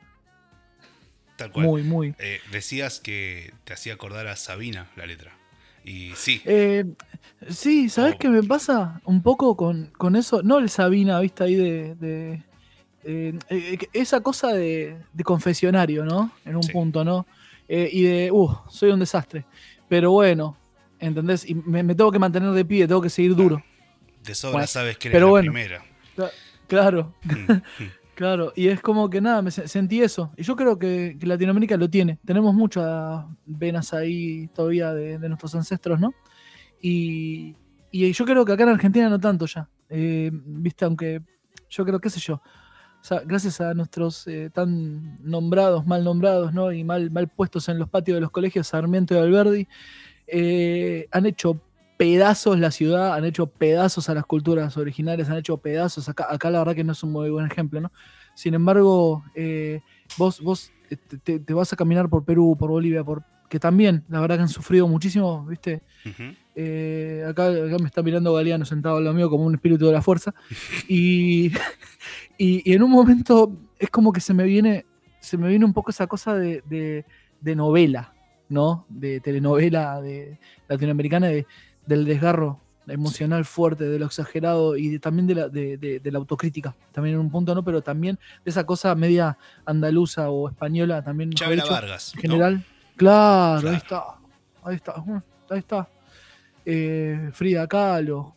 [SPEAKER 1] Tal cual.
[SPEAKER 2] Muy, muy.
[SPEAKER 1] Eh, decías que te hacía acordar a Sabina la letra. Y sí,
[SPEAKER 2] Eh, sí, ¿sabes
[SPEAKER 1] Oh.
[SPEAKER 2] qué me pasa un poco con, con eso? No el Sabina, viste ahí de. de- eh, esa cosa de, de confesionario, ¿no? En un
[SPEAKER 1] Sí.
[SPEAKER 2] punto, ¿no? Y de, uh, soy un desastre. Pero bueno, ¿entendés? Y me, me tengo que mantener de pie, tengo que seguir duro.
[SPEAKER 1] de sobra
[SPEAKER 2] Bueno,
[SPEAKER 1] sabes que eres
[SPEAKER 2] pero
[SPEAKER 1] la
[SPEAKER 2] bueno.
[SPEAKER 1] primera.
[SPEAKER 2] Claro,
[SPEAKER 1] Mm, mm.
[SPEAKER 2] claro. Y es como que nada, me se- sentí eso. Y yo creo que, Latinoamérica lo tiene. Tenemos muchas venas ahí todavía de, nuestros ancestros, ¿no? Y, y yo creo que acá en Argentina no tanto ya. Eh, Viste, aunque yo creo, qué sé yo. O sea, gracias a nuestros eh, tan nombrados, mal nombrados, ¿no? Y mal, mal puestos en los patios de los colegios, Sarmiento y Alberdi, eh, han hecho pedazos la ciudad, han hecho pedazos a las culturas originales, han hecho pedazos. Acá, acá la verdad que no es un muy buen ejemplo, ¿no? Sin embargo, eh, vos, vos eh, te, vas a caminar por Perú, por Bolivia, por que también, la verdad que han sufrido muchísimo, ¿viste? Eh, acá, acá me está mirando Galeano sentado al lado mío como un espíritu de la fuerza. Y, y, y en un momento es como que se me viene, se me viene un poco esa cosa de, de- de novela, ¿no? De telenovela de latinoamericana, de- del desgarro emocional fuerte, de lo exagerado y de- también de la, de, de- de la autocrítica, también en un punto, ¿no? Pero también de esa cosa media andaluza o española, también
[SPEAKER 1] Chabela
[SPEAKER 2] dicho,
[SPEAKER 1] Vargas.
[SPEAKER 2] en
[SPEAKER 1] ¿no?
[SPEAKER 2] general. Claro,
[SPEAKER 1] Claro.
[SPEAKER 2] ahí está. Ahí está. mm, Ahí está. Eh, Frida Kahlo.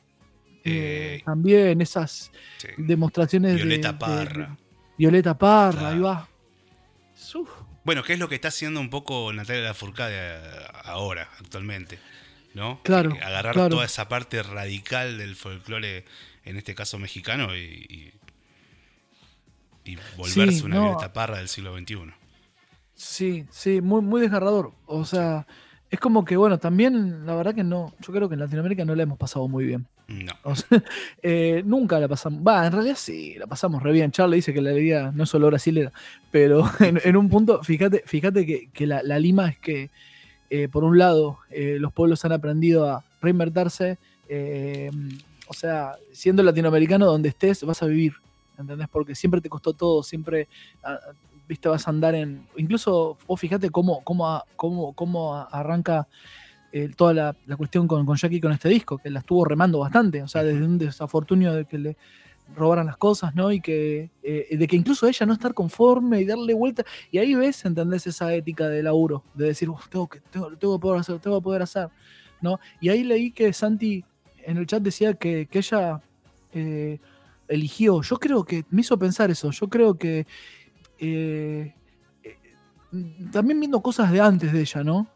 [SPEAKER 2] eh,
[SPEAKER 1] Eh,
[SPEAKER 2] también esas
[SPEAKER 1] Sí.
[SPEAKER 2] demostraciones de-
[SPEAKER 1] Violeta Parra.
[SPEAKER 2] Violeta Parra,
[SPEAKER 1] Claro.
[SPEAKER 2] ahí va. Uf,
[SPEAKER 1] Bueno, ¿qué es lo que está haciendo un poco Natalia Lafourcade ahora, actualmente? ¿No?
[SPEAKER 2] Claro,
[SPEAKER 1] agarrar
[SPEAKER 2] claro.
[SPEAKER 1] toda esa parte radical del folclore, en este caso mexicano, y, y, y volverse
[SPEAKER 2] Sí,
[SPEAKER 1] una
[SPEAKER 2] no.
[SPEAKER 1] Violeta Parra del siglo XXI.
[SPEAKER 2] Sí, sí, muy, muy desgarrador. O sea, es como que, bueno, también la verdad que no, yo creo que en Latinoamérica no la hemos pasado muy bien.
[SPEAKER 1] No.
[SPEAKER 2] O sea, eh, nunca la pasamos. Va, en realidad sí, la pasamos re bien. Charlie dice que la alegría no es solo brasilera. Pero en, en un punto, fíjate, fíjate que, que la, la lima es que, eh, por un lado, eh, los pueblos han aprendido a reinvertirse. eh, o sea, siendo latinoamericano, donde estés, vas a vivir. ¿Entendés? Porque siempre te costó todo, siempre. ah, Viste, vas a andar en. Incluso vos fíjate cómo, cómo, cómo, cómo arranca eh, toda la, la cuestión con, con Jackie con este disco, que la estuvo remando bastante, o sea, desde un desafortunio de que le robaran las cosas, ¿no? Y que eh, de que incluso ella no estar conforme y darle vuelta, y ahí ves, ¿entendés? Esa ética de laburo, de decir, "Uf, tengo que, tengo, tengo que poder hacer, tengo que poder hacer, ¿no? Y ahí leí que Santi en el chat decía que, que ella eh, eligió, yo creo que me hizo pensar eso, yo creo que eh, también viendo cosas de antes de ella, ¿no?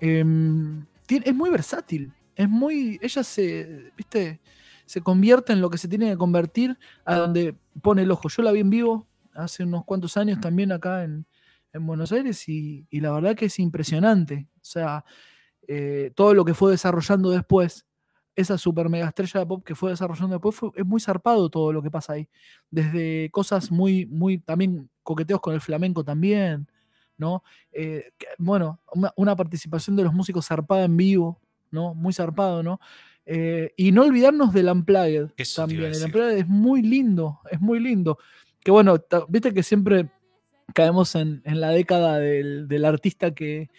[SPEAKER 2] Em, es muy versátil. Es muy. Ella se. ¿Viste? Se convierte en lo que se tiene que convertir a donde pone el ojo. Yo la vi en vivo hace unos cuantos años también acá en, en Buenos Aires y, y la verdad que es impresionante. O sea, eh, todo lo que fue desarrollando después, esa super mega estrella de pop que fue desarrollando después, fue- es muy zarpado todo lo que pasa ahí. Desde cosas muy, muy, también coqueteos con el flamenco también, ¿no? Eh, que- bueno, una, una participación de los músicos zarpada en vivo, ¿no? Muy zarpado, ¿no? Eh, y no olvidarnos del Unplugged
[SPEAKER 1] Eso
[SPEAKER 2] también. El. Unplugged es muy lindo, es muy lindo. Que bueno, viste que siempre caemos en, en la década del, del artista que,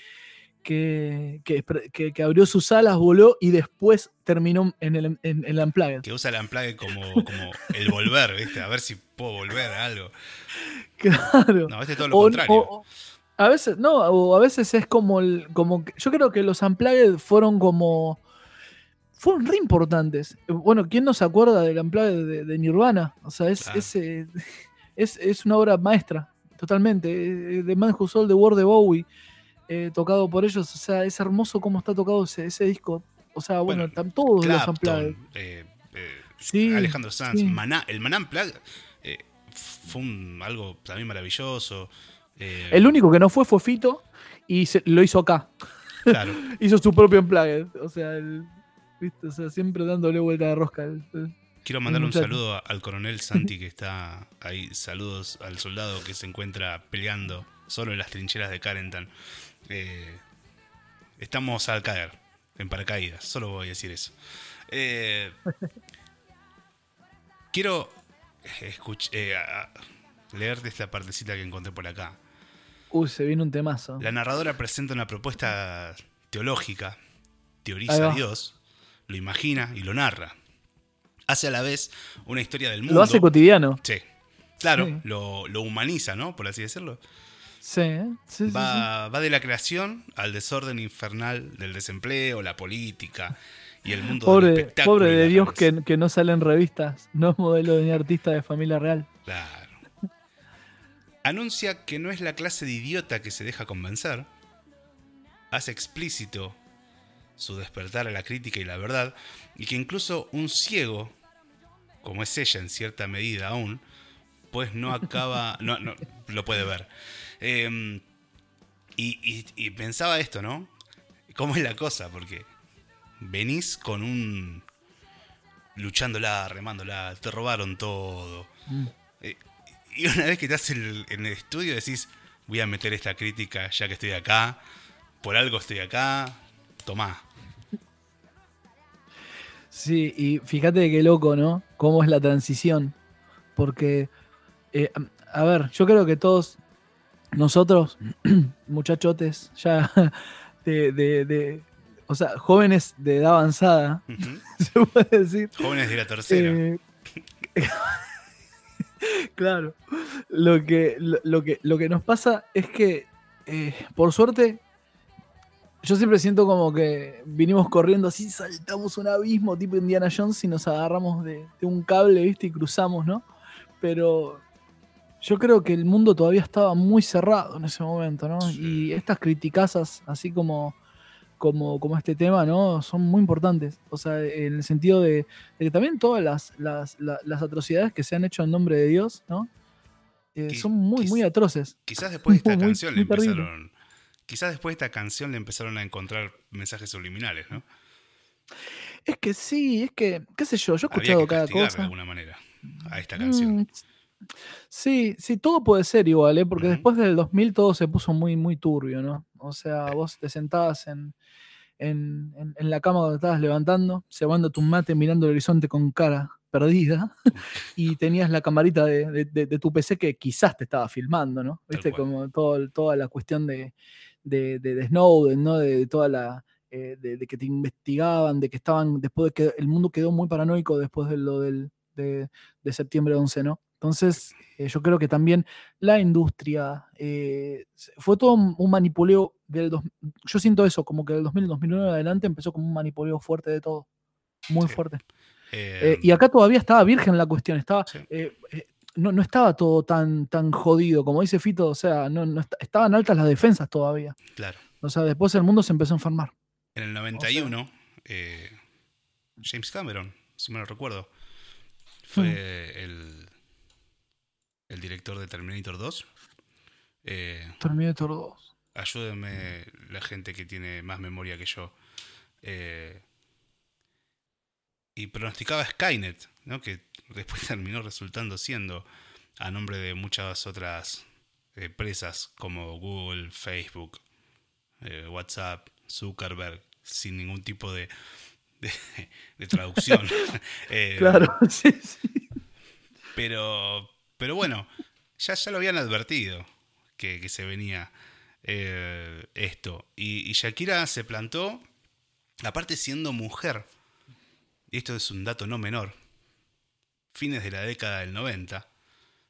[SPEAKER 2] que, que, abrió sus alas, voló y después terminó en el, en, en Unplugged.
[SPEAKER 1] Que usa el Unplugged como, como el volver, ¿viste? A ver si puedo volver a algo.
[SPEAKER 2] Claro.
[SPEAKER 1] No, este es todo lo
[SPEAKER 2] O-
[SPEAKER 1] contrario.
[SPEAKER 2] o- o- a veces, no, o a veces es como el, como yo creo que los Unplugged fueron como fueron re importantes. Bueno, ¿quién no se acuerda del Unplugged de, de Nirvana? O sea, es,
[SPEAKER 1] Claro.
[SPEAKER 2] es, eh, es, es una obra maestra, totalmente. eh, The Man Who Sold the World de Bowie, eh, tocado por ellos. O sea, es hermoso cómo está tocado ese, ese disco. O sea, bueno,
[SPEAKER 1] Bueno,
[SPEAKER 2] están todos los
[SPEAKER 1] eh, eh,
[SPEAKER 2] Sí,
[SPEAKER 1] Alejandro Sanz,
[SPEAKER 2] sí.
[SPEAKER 1] Maná, el Maná Unplugged eh, fue un- algo también maravilloso. eh,
[SPEAKER 2] El único que no fue fue Fito y se- lo hizo acá.
[SPEAKER 1] Claro,
[SPEAKER 2] hizo su propio Unplugged. O sea, el- ¿viste? O sea, siempre dándole vuelta de rosca. el-
[SPEAKER 1] quiero mandarle un saludo al coronel Santi que está ahí. Saludos al soldado que se encuentra peleando solo en las trincheras de Carentan. Eh, estamos al caer, en paracaídas, solo voy a decir eso. Eh, quiero eh, a- leerte esta partecita que encontré por acá.
[SPEAKER 2] Uy, se viene un temazo.
[SPEAKER 1] La narradora presenta una propuesta teológica, teoriza a Dios, lo imagina y lo narra. Hace a la vez una historia del mundo.
[SPEAKER 2] Lo hace cotidiano.
[SPEAKER 1] Sí. Claro,
[SPEAKER 2] Sí.
[SPEAKER 1] Lo, lo humaniza, ¿no? Por así decirlo.
[SPEAKER 2] Sí, ¿eh? sí, sí, sí.
[SPEAKER 1] Va, va de la creación al desorden infernal del desempleo, la política y el mundo del
[SPEAKER 2] Pobre,
[SPEAKER 1] espectáculo.
[SPEAKER 2] pobre de Dios que, que no sale en revistas. No es modelo ni artista de familia real.
[SPEAKER 1] Claro. Anuncia que no es la clase de idiota que se deja convencer. Hace explícito su despertar a la crítica y la verdad. Y que incluso un ciego, como es ella en cierta medida aún, pues no acaba. No, no lo puede ver. Eh, y, y- y pensaba esto, ¿no? ¿Cómo es la cosa? Porque venís con un. luchándola, remándola, te robaron todo.
[SPEAKER 2] Mm.
[SPEAKER 1] Eh, y una vez que estás en el, en el estudio decís, voy a meter esta crítica ya que estoy acá, por algo estoy acá, tomá.
[SPEAKER 2] Sí, y fíjate qué loco, ¿no? Cómo es la transición. Porque, eh, a ver, yo creo que todos nosotros, muchachotes, ya de, de- de- o sea, jóvenes de edad avanzada, se puede decir.
[SPEAKER 1] Jóvenes de la tercera.
[SPEAKER 2] Eh, claro. Lo que, lo, lo que, lo que nos pasa es que, eh, por suerte, yo siempre siento como que vinimos corriendo así, saltamos un abismo tipo Indiana Jones y nos agarramos de, de un cable, ¿viste? Y cruzamos, ¿no? Pero yo creo que el mundo todavía estaba muy cerrado en ese momento, ¿no?
[SPEAKER 1] Sí.
[SPEAKER 2] Y estas criticazas, así como, como, como este tema, ¿no? Son muy importantes. O sea, en el sentido de, de que también todas las, las, la- las atrocidades que se han hecho en nombre de Dios, ¿no? Eh, son muy, muy atroces.
[SPEAKER 1] Quizás después de esta
[SPEAKER 2] muy-
[SPEAKER 1] canción le
[SPEAKER 2] muy
[SPEAKER 1] empezaron. Quizás después de esta canción le empezaron a encontrar mensajes subliminales, ¿no?
[SPEAKER 2] Es que sí, es que, qué sé yo, yo he
[SPEAKER 1] Había
[SPEAKER 2] escuchado
[SPEAKER 1] que
[SPEAKER 2] cada
[SPEAKER 1] castigar de
[SPEAKER 2] cosa.
[SPEAKER 1] alguna manera a esta canción.
[SPEAKER 2] Mm, Sí, sí, todo puede ser igual, ¿eh? porque después del 2000 todo se puso muy, muy turbio, ¿no? O sea, vos te sentabas en, en, en- en la cama cuando estabas levantando, cebando tu mate, mirando el horizonte con cara perdida, y tenías la camarita de, de- de- de tu PC que quizás te estaba filmando, ¿no? Viste, como todo, toda la cuestión de, de, de- de Snowden, ¿no? De, de toda la... eh, de, de que te investigaban, de que estaban, después de que el mundo quedó muy paranoico después de lo del, de, de septiembre 11, ¿no? Entonces, eh, yo creo que también la industria, eh, fue todo un un manipuleo del... dos- yo siento eso, como que del 2000, 2001 en adelante empezó como un manipuleo fuerte de todo, muy
[SPEAKER 1] Sí.
[SPEAKER 2] fuerte. Y acá todavía estaba virgen la cuestión, estaba...
[SPEAKER 1] Sí.
[SPEAKER 2] No, no estaba todo tan, tan jodido, como dice Fito, o sea, no, no est- estaban altas las defensas todavía.
[SPEAKER 1] claro.
[SPEAKER 2] O sea, después el mundo se empezó a enfermar.
[SPEAKER 1] En el 91, eh, James Cameron, si mal no recuerdo, fue el, el director de Terminator 2. Eh,
[SPEAKER 2] Terminator 2.
[SPEAKER 1] ayúdenme la gente que tiene más memoria que yo. Eh, y pronosticaba Skynet, ¿no? que después terminó resultando siendo a nombre de muchas otras empresas como Google, Facebook, eh, WhatsApp, Zuckerberg, sin ningún tipo de, de, de traducción. Eh,
[SPEAKER 2] Claro, sí, sí.
[SPEAKER 1] Pero, pero bueno, ya, ya lo habían advertido que, que se venía eh, esto. Y, y Shakira se plantó, aparte siendo mujer, y esto es un dato no menor, fines de la década del 90,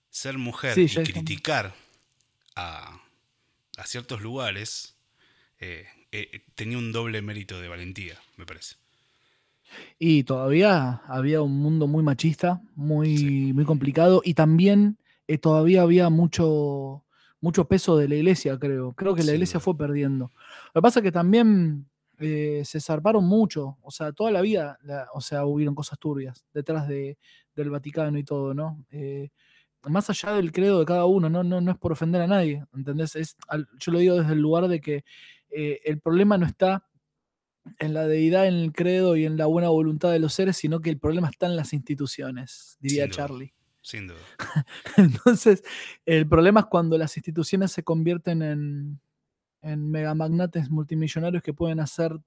[SPEAKER 1] ser mujer
[SPEAKER 2] Sí,
[SPEAKER 1] y criticar a, a ciertos lugares eh, eh, tenía un doble mérito de valentía, me parece.
[SPEAKER 2] Y todavía había un mundo muy machista, muy, muy complicado, y también eh, todavía había mucho, mucho peso de la iglesia, creo. Creo que la iglesia fue perdiendo. Lo que pasa es que también eh, se zarparon mucho, o sea, toda la vida, la- o sea, hubieron cosas turbias detrás de, del Vaticano y todo, ¿no? Eh, más allá del credo de cada uno, no, no, no es por ofender a nadie, ¿entendés? Es, yo lo digo desde el lugar de que eh, el problema no está en la deidad, en el credo y en la buena voluntad de los seres, sino que el problema está en las instituciones, diría
[SPEAKER 1] Sin duda.
[SPEAKER 2] Charlie.
[SPEAKER 1] Sin duda.
[SPEAKER 2] Entonces, el problema es cuando las instituciones se convierten en, en megamagnates multimillonarios que pueden hacerte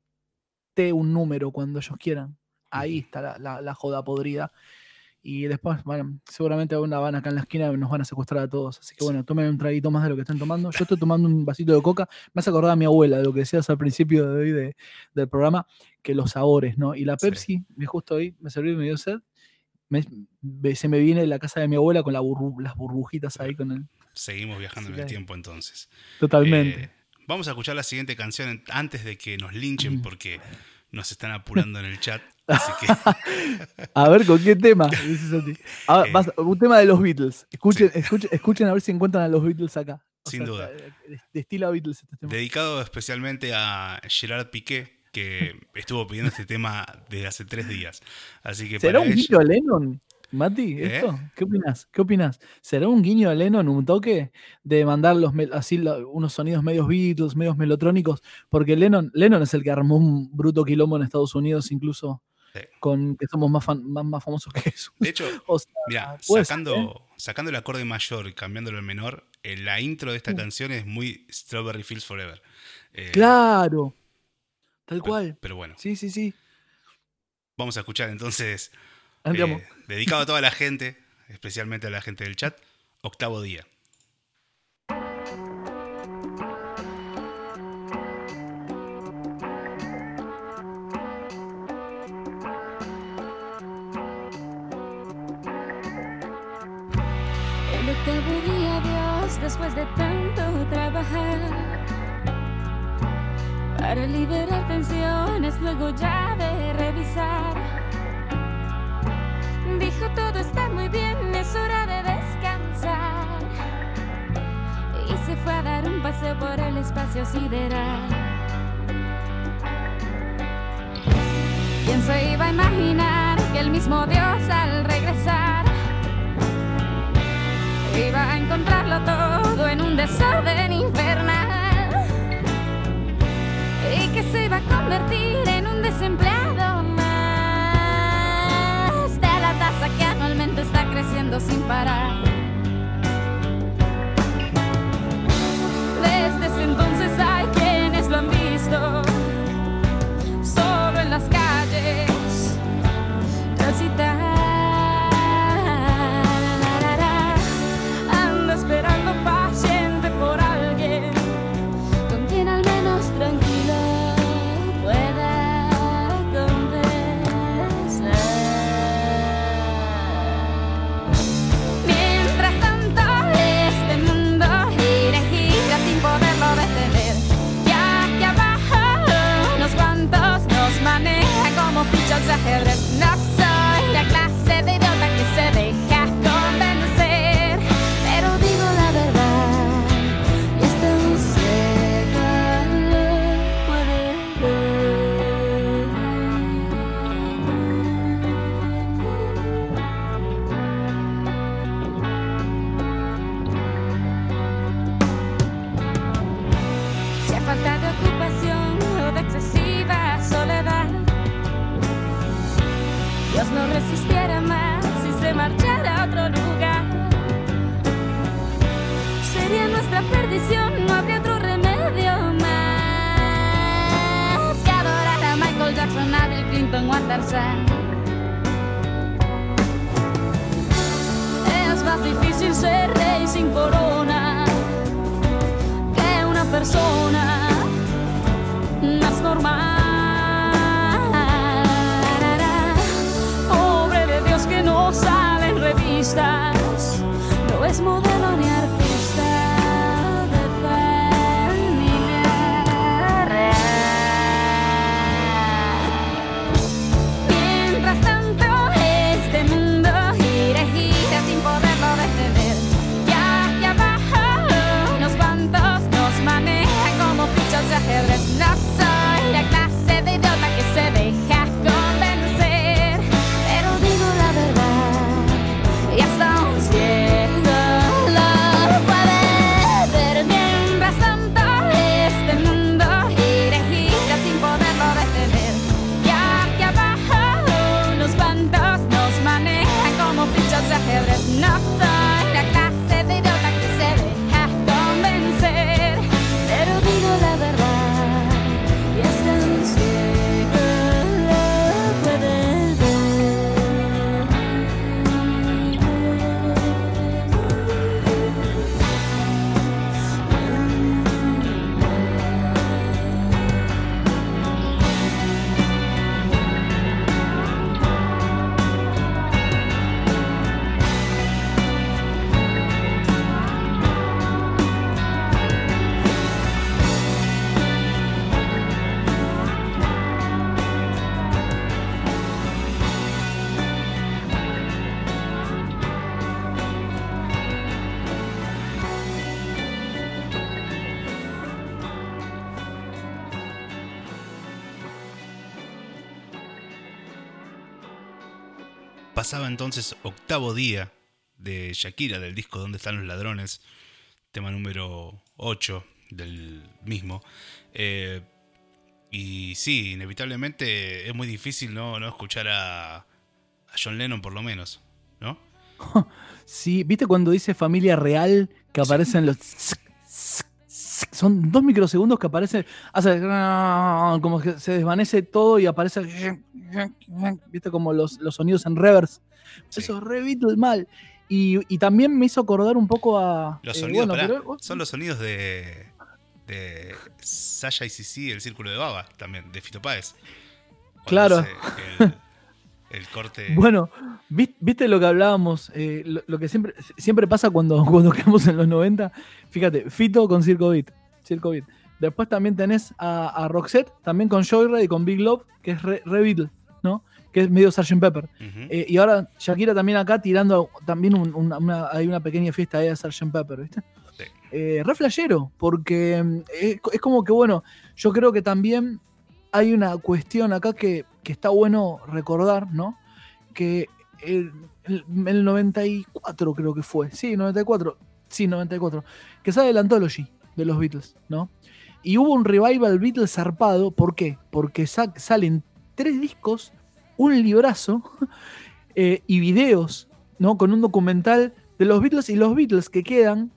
[SPEAKER 2] un número cuando ellos quieran. Ahí está la, la- la joda podrida. Y después, bueno, seguramente una van acá en la esquina y nos van a secuestrar a todos. Así que
[SPEAKER 1] Sí.
[SPEAKER 2] bueno, tomen un traguito más de lo que estén tomando. Yo estoy tomando un vasito de coca. Me has acordado a mi abuela, de lo que decías al principio de hoy de- del programa, que los sabores, ¿no? Y la
[SPEAKER 1] Sí.
[SPEAKER 2] Pepsi, me justo hoy me serví y me dio sed. me- me- se me viene de la casa de mi abuela con la burbu- las burbujitas ahí con el.
[SPEAKER 1] Seguimos viajando
[SPEAKER 2] Sí,
[SPEAKER 1] en el tiempo entonces.
[SPEAKER 2] Totalmente.
[SPEAKER 1] Eh, vamos a escuchar la siguiente canción antes de que nos linchen porque nos están apurando en el chat. Así que
[SPEAKER 2] A ver, ¿con qué tema? Dice Santi. A ver,
[SPEAKER 1] Eh,
[SPEAKER 2] vas- un tema de los Beatles. Escuchen, escuchen, escuchen a ver si encuentran a los Beatles acá. O
[SPEAKER 1] Sin duda.
[SPEAKER 2] eh, Destila Beatles este tema.
[SPEAKER 1] dedicado especialmente a Gerard Piqué, que estuvo pidiendo este tema desde hace tres días. Así que
[SPEAKER 2] ¿Será un
[SPEAKER 1] ella-
[SPEAKER 2] guiño a Lennon, Mati?
[SPEAKER 1] ¿Eh?
[SPEAKER 2] ¿Esto? ¿Qué opinas? ¿Qué opinas? ¿Será un guiño a Lennon, un toque de mandar los así unos sonidos medios Beatles, medios melotrónicos? Porque Lennon, Lennon es el que armó un bruto quilombo en Estados Unidos, incluso
[SPEAKER 1] Sí.
[SPEAKER 2] con que somos más, fan- más, más famosos que Jesús.
[SPEAKER 1] De hecho,
[SPEAKER 2] O sea,
[SPEAKER 1] mira,
[SPEAKER 2] ser,
[SPEAKER 1] sacando,
[SPEAKER 2] ¿eh?
[SPEAKER 1] sacando el acorde mayor y cambiándolo al menor, eh, la intro de esta canción es muy Strawberry Fields Forever. Eh,
[SPEAKER 2] Claro. Tal
[SPEAKER 1] pero-
[SPEAKER 2] cual.
[SPEAKER 1] Pero bueno,
[SPEAKER 2] Sí, sí, sí.
[SPEAKER 1] vamos a escuchar entonces, eh, dedicado a toda la gente, especialmente a la gente del chat, octavo día.
[SPEAKER 3] Después de tanto trabajar para liberar tensiones, luego ya de revisar. Dijo todo está muy bien, es hora de descansar. Y se fue a dar un paseo por el espacio sideral. ¿Quién se iba a imaginar que el mismo Dios al regresar iba a encontrarlo todo en un desorden infernal y que se iba a convertir en un desempleado más de la tasa que anualmente está creciendo sin parar. Desde ese entonces
[SPEAKER 1] Pasaba entonces octavo día de Shakira del disco ¿Dónde están los ladrones? Tema número 8 del mismo. Eh, y sí, inevitablemente es muy difícil no, no escuchar a, a John Lennon por lo menos, ¿no?
[SPEAKER 2] Sí, ¿viste cuando dice familia real que aparecen los... Son dos microsegundos que aparece, hace como que se desvanece todo y aparece, viste como los, los sonidos en reverse.
[SPEAKER 1] Sí.
[SPEAKER 2] Eso es re mal. Y, y también me hizo acordar un poco a...
[SPEAKER 1] Los
[SPEAKER 2] eh,
[SPEAKER 1] sonidos,
[SPEAKER 2] bueno,
[SPEAKER 1] pará,
[SPEAKER 2] pero-
[SPEAKER 1] son los sonidos de, de Sasha y Sisi, el círculo de baba, también, de Fito Páez.
[SPEAKER 2] Claro.
[SPEAKER 1] hace El, el corte.
[SPEAKER 2] Bueno, vi- viste lo que hablábamos, eh, lo, lo que siempre, siempre pasa cuando, cuando quedamos en los 90. Fíjate, Fito con Circo Beat. Circo Beat. Después también tenés a, a Roxette, también con Joyride y con Big Love, que es re, re Beatle, ¿no? Que es medio Sgt. Pepper. Eh, y ahora Shakira también acá tirando también un- una, una- hay una pequeña fiesta ahí de Sgt. Pepper, ¿viste?
[SPEAKER 1] Sí.
[SPEAKER 2] Eh, re flashero, porque es, es como que, bueno, yo creo que también hay una cuestión acá que, que está bueno recordar, ¿no? Que el, el- el 94 creo que fue, sí, 94, sí, 94, que sale el Anthology de los Beatles, ¿no? Y hubo un revival Beatles zarpado, ¿por qué? Porque sa- salen tres discos, un librazo eh, y videos, ¿no? Con un documental de los Beatles y los Beatles que quedan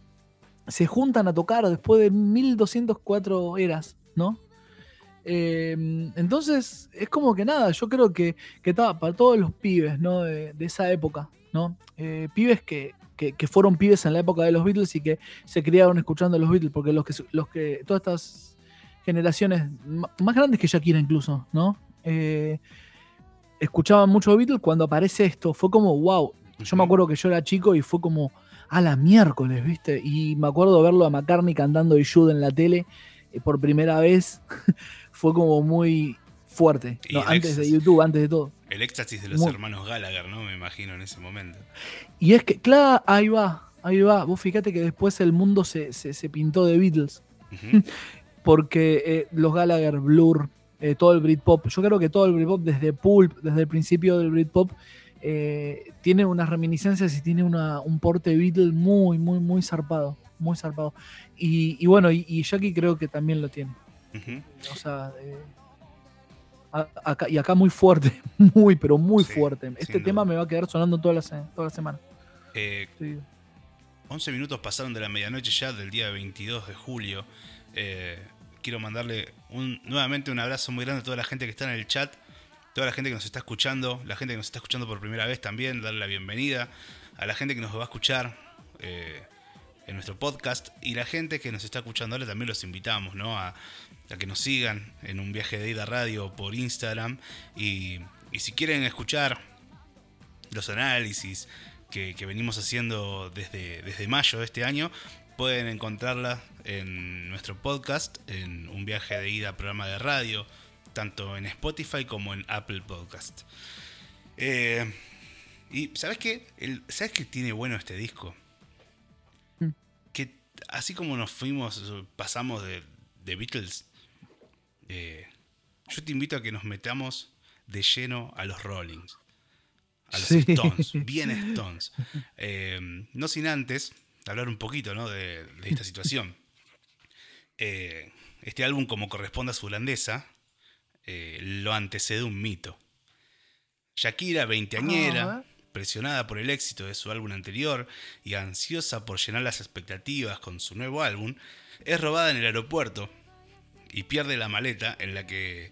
[SPEAKER 2] se juntan a tocar después de 1204 eras, ¿no? Eh, entonces, es como que nada, yo creo que, que estaba para todos los pibes, ¿no? De, de esa época, ¿no? Eh, pibes que, que, que fueron pibes en la época de los Beatles y que se criaron escuchando a los Beatles, porque los que, los que todas estas generaciones más grandes que Shakira incluso, ¿no? Eh, escuchaban mucho Beatles cuando aparece esto, fue como, wow, yo me acuerdo que yo era chico y fue como a la miércoles, ¿viste? Y me acuerdo verlo a McCartney cantando y Jude en la tele eh, por primera vez. fue como muy fuerte. Antes de. YouTube, antes de todo.
[SPEAKER 1] El éxtasis de los
[SPEAKER 2] Muy-
[SPEAKER 1] hermanos Gallagher, ¿no? Me imagino en ese momento.
[SPEAKER 2] Y es que, claro, ahí va, ahí va. Vos fíjate que después el mundo se, se- se pintó de Beatles. Porque eh, los Gallagher, Blur, eh, todo el Britpop, yo creo que todo el Britpop desde Pulp, desde el principio del Britpop, eh, tiene unas reminiscencias y tiene una, un porte Beatle muy, muy, muy zarpado. Muy zarpado. Y, y bueno, y, y Jackie creo que también lo tiene. O sea, eh, acá, y acá muy fuerte, muy, pero muy
[SPEAKER 1] Sí,
[SPEAKER 2] fuerte. Este tema
[SPEAKER 1] duda.
[SPEAKER 2] me va a quedar sonando toda la, se- toda la semana.
[SPEAKER 1] Eh,
[SPEAKER 2] Sí.
[SPEAKER 1] 11 minutos pasaron de la medianoche ya del día 22 de julio. Eh, quiero mandarle un, nuevamente un abrazo muy grande a toda la gente que está en el chat. toda la gente que nos está escuchando, la gente que nos está escuchando por primera vez también, darle la bienvenida a la gente que nos va a escuchar eh, en nuestro podcast y la gente que nos está escuchando ahora también los invitamos ¿no? a, a que nos sigan en un viaje de ida radio por Instagram y, y si quieren escuchar los análisis que, venimos haciendo desde, desde mayo de este año, pueden encontrarla en nuestro podcast, en un viaje de ida programa de radio, tanto en Spotify como en Apple Podcast. Eh, y ¿sabes qué? El, ¿Sabes qué tiene bueno este disco? Así como nos fuimos, pasamos de, de Beatles, eh, yo te invito a que nos metamos de lleno a los Rollings. A los
[SPEAKER 2] Sí.
[SPEAKER 1] Stones, bien Stones. Eh, no sin antes hablar un poquito ¿no? de, de esta situación. Eh, este álbum, como corresponde a su eh, lo antecede un mito. Shakira, veinteañera,
[SPEAKER 2] Ah.
[SPEAKER 1] Presionada por el éxito de su álbum anterior y ansiosa por llenar las expectativas con su nuevo álbum, es robada en el aeropuerto y pierde la maleta en la que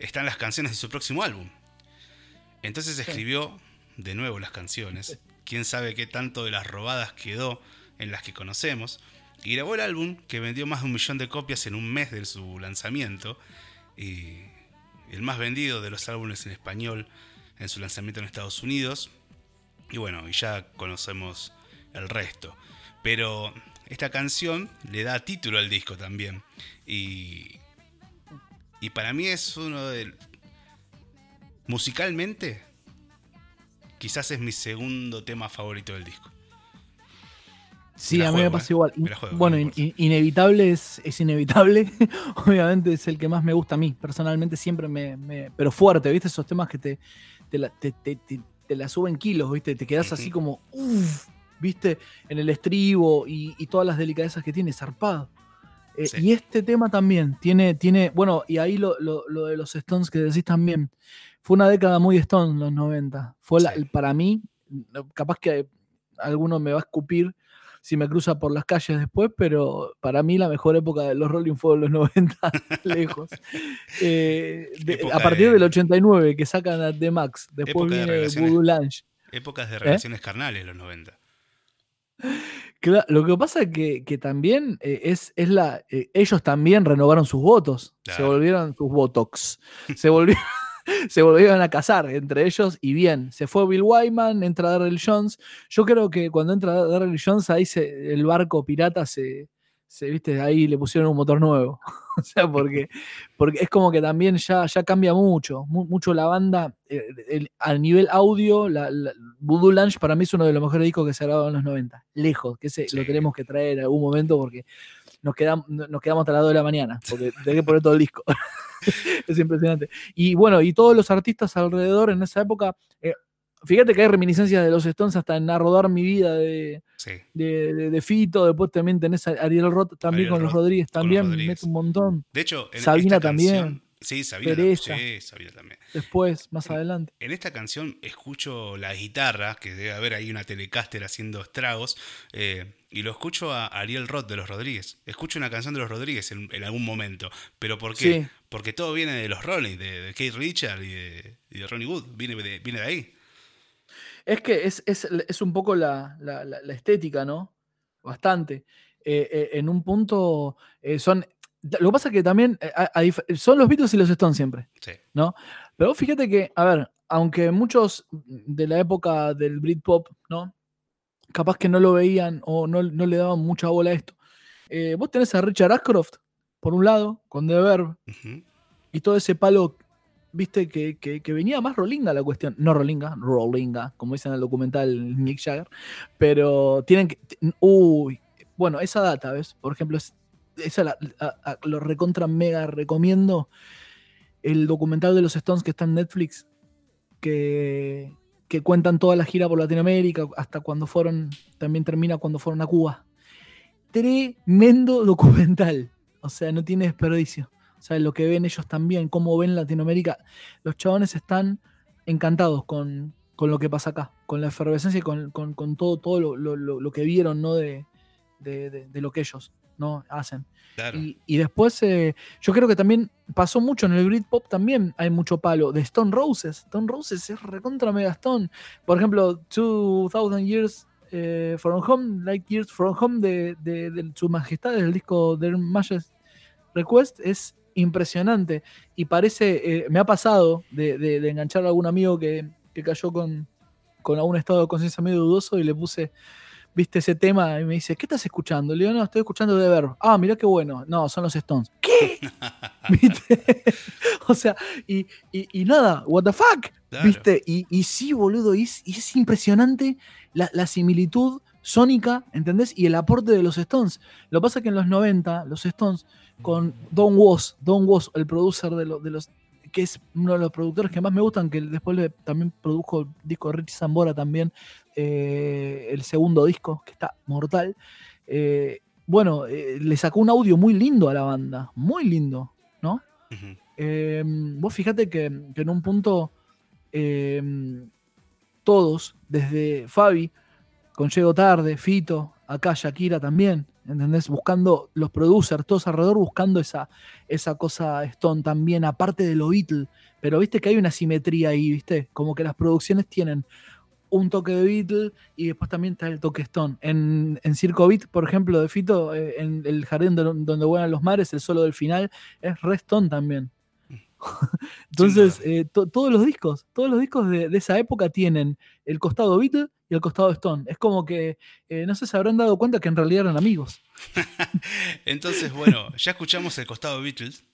[SPEAKER 1] están las canciones de su próximo álbum. Entonces escribió de nuevo las canciones. Quién sabe qué tanto de las robadas quedó en las que conocemos. Y grabó el álbum que vendió más de un millón de copias en un mes de su lanzamiento. Y el más vendido de los álbumes en español en su lanzamiento en Estados Unidos. Y bueno, y ya conocemos el resto. Pero esta canción le da título al disco también. Y, y para mí es uno de... Musicalmente, quizás es mi segundo tema favorito del disco.
[SPEAKER 2] Sí, a mí me pasa
[SPEAKER 1] eh.
[SPEAKER 2] igual.
[SPEAKER 1] Me la juego,
[SPEAKER 2] bueno, in- in- inevitable es, es inevitable. Obviamente es el que más me gusta a mí. Personalmente siempre me. me- pero fuerte, ¿viste? Esos temas que te, te, la, te, te- te- la suben kilos, ¿viste? Te quedas así como. Uff, ¿viste? En el estribo y, y todas las delicadezas que tiene, zarpado. Eh,
[SPEAKER 1] Sí.
[SPEAKER 2] Y este tema también tiene, tiene, bueno, y ahí lo, lo- lo de los Stones que decís también, fue una década muy Stones los 90. Fue la-
[SPEAKER 1] Sí.
[SPEAKER 2] para mí, capaz que alguno me va a escupir si me cruza por las calles después, pero para mí la mejor época de los Rolling fue los 90, lejos. Eh, de- a partir
[SPEAKER 1] de-
[SPEAKER 2] del 89, que sacan a The Max, después
[SPEAKER 1] de
[SPEAKER 2] viene
[SPEAKER 1] relaciones.
[SPEAKER 2] Voodoo Lounge.
[SPEAKER 1] Épocas
[SPEAKER 2] ¿Eh?
[SPEAKER 1] de relaciones carnales, los 90.
[SPEAKER 2] Cla- lo que pasa es que, que también eh, es, es la. eh, ellos también renovaron sus votos. Se
[SPEAKER 1] Claro.
[SPEAKER 2] volvieron sus votox. Se volvieron, se volvieron a casar entre ellos y bien. Se fue Bill Wyman, entra Darrell Jones. Yo creo que cuando entra Darrell Jones, ahí se, el barco pirata se. se viste, ahí le pusieron un motor nuevo. o sea, porque, porque es como que también ya, ya cambia mucho. mu- mucho la banda. eh, el- a nivel audio, la, la- Voodoo Lounge para mí es uno de los mejores discos que se grabaron en los 90. Lejos, que ese lo
[SPEAKER 1] Sí.
[SPEAKER 2] tenemos que traer en algún momento porque nos quedamos, nos quedamos hasta las 2 de la mañana. Porque tenés que poner todo el disco. es impresionante. Y bueno, y todos los artistas alrededor en esa época. eh, fíjate que hay reminiscencias de los Stones hasta en A Rodar Mi Vida de,
[SPEAKER 1] Sí.
[SPEAKER 2] de, de- de Fito. Después también tenés a Ariel Roth también
[SPEAKER 1] Ariel
[SPEAKER 2] con los Rodríguez.
[SPEAKER 1] los
[SPEAKER 2] También
[SPEAKER 1] Rodríguez.
[SPEAKER 2] mete un montón.
[SPEAKER 1] De hecho, en
[SPEAKER 2] Sabina
[SPEAKER 1] esta
[SPEAKER 2] también.
[SPEAKER 1] canción- Sí, Sabina. Sí, Sabina también.
[SPEAKER 2] Después, más adelante.
[SPEAKER 1] En esta canción escucho la guitarra, que debe haber ahí una telecaster haciendo estragos, eh, y lo escucho a Ariel Roth de los Rodríguez. Escucho una canción de los Rodríguez en, en algún momento. ¿Pero por qué?
[SPEAKER 2] Sí.
[SPEAKER 1] Porque todo viene de los Rolling, de, de Kate Richard y de, y de Ronnie Wood. Viene de, viene de ahí.
[SPEAKER 2] Es que es, es- es un poco la, la- estética, ¿no? Bastante. Eh, eh, en un punto eh, son. Lo que pasa es que también a- a dif- son los Beatles y los Stones siempre.
[SPEAKER 1] Sí.
[SPEAKER 2] Pero vos fíjate que, a ver, aunque muchos de la época del Britpop, ¿no? Capaz que no lo veían o no, no le daban mucha bola a esto. vos tenés a Richard Ashcroft, por un lado, con The Verb, y todo ese palo, viste, que, que- que venía más rolinga la cuestión. No rolinga, rolinga, como dicen en el documental Mick Jagger. Pero tienen que. Uy, bueno, esa data, ¿ves? Por ejemplo, es- esa la- a- a- lo recontra mega recomiendo. El documental de los Stones que está en Netflix, que, que cuentan toda la gira por Latinoamérica, hasta cuando fueron, también termina cuando fueron a Cuba. Tremendo documental. O sea, no tiene desperdicio. O sea, lo que ven ellos también, cómo ven Latinoamérica. Los chabones están encantados con, con lo que pasa acá, con la efervescencia y con, con- con todo, todo lo, lo- lo- que vieron, ¿no? De, de- de- de lo que ellos ¿no? Hacen.
[SPEAKER 3] Claro.
[SPEAKER 2] Y, y después, eh, yo creo que también pasó mucho en el Britpop, también hay mucho palo. De Stone Roses. Stone Roses es recontra mega Stone. Por ejemplo, 2000 Years eh, From Home, Like Years From Home de, de- de Su Majestad, del disco Their Majesty Request, es impresionante. Y parece, eh, me ha pasado de, de- enganchar a algún amigo que, que cayó con, con algún estado de conciencia medio dudoso y le puse, viste ese tema y me dice, ¿qué estás escuchando? Le digo, no, estoy escuchando The Verb. Ah, mirá qué bueno. No, son los Stones. ¿Qué? ¿Viste? o sea, y, y- y nada, what the fuck,
[SPEAKER 3] Claro.
[SPEAKER 2] ¿viste? Y, y sí, boludo, es, y es impresionante la, la similitud sónica, ¿entendés? Y el aporte de los Stones. Lo que pasa es que en los 90, los Stones, con Don Was, Don Was, el producer de, lo- de los que es uno de los productores que más me gustan, que después le- también produjo el disco de Richie Zambora también, eh, el segundo disco, que está mortal. eh, bueno, eh, le sacó un audio muy lindo a la banda, muy lindo, ¿no? Vos fíjate que, que en un punto todos, desde Fabi, con Llego Tarde, Fito, acá Shakira también, ¿entendés? Buscando los producers, todos alrededor buscando esa, esa cosa Stone también, aparte de lo Beatle. Pero viste que hay una simetría ahí, viste, como que las producciones tienen un toque de Beatle y después también está el toque Stone. En, en Circo Beat, por ejemplo, de Fito, eh, en el jardín de- donde vuelan los mares, el solo del final, es re Stone también. Entonces, eh, to- todos los discos, todos los discos de, de esa época tienen el costado Beatle y el costado Stone. Es como que, eh, no sé, se habrán dado cuenta que en realidad eran amigos.
[SPEAKER 3] Entonces, bueno, ya escuchamos el costado Beatles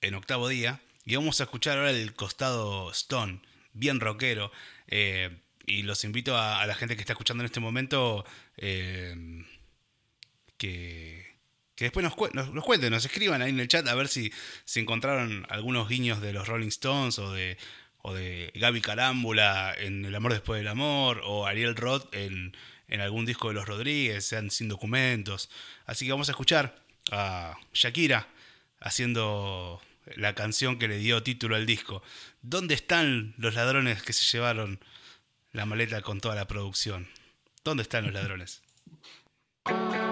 [SPEAKER 3] en octavo día y vamos a escuchar ahora el costado Stone, bien rockero. eh, y los invito a, a la gente que está escuchando en este momento que, que después nos, cue- nos, nos cuenten, nos escriban ahí en el chat a ver si, si encontraron algunos guiños de los Rolling Stones o de, o de Gaby Carámbula en El amor después del amor o Ariel Roth en, en algún disco de los Rodríguez, sean sin documentos. Así que vamos a escuchar a Shakira haciendo la canción que le dio título al disco. ¿Dónde están los ladrones que se llevaron la maleta con toda la producción? ¿Dónde están los ladrones?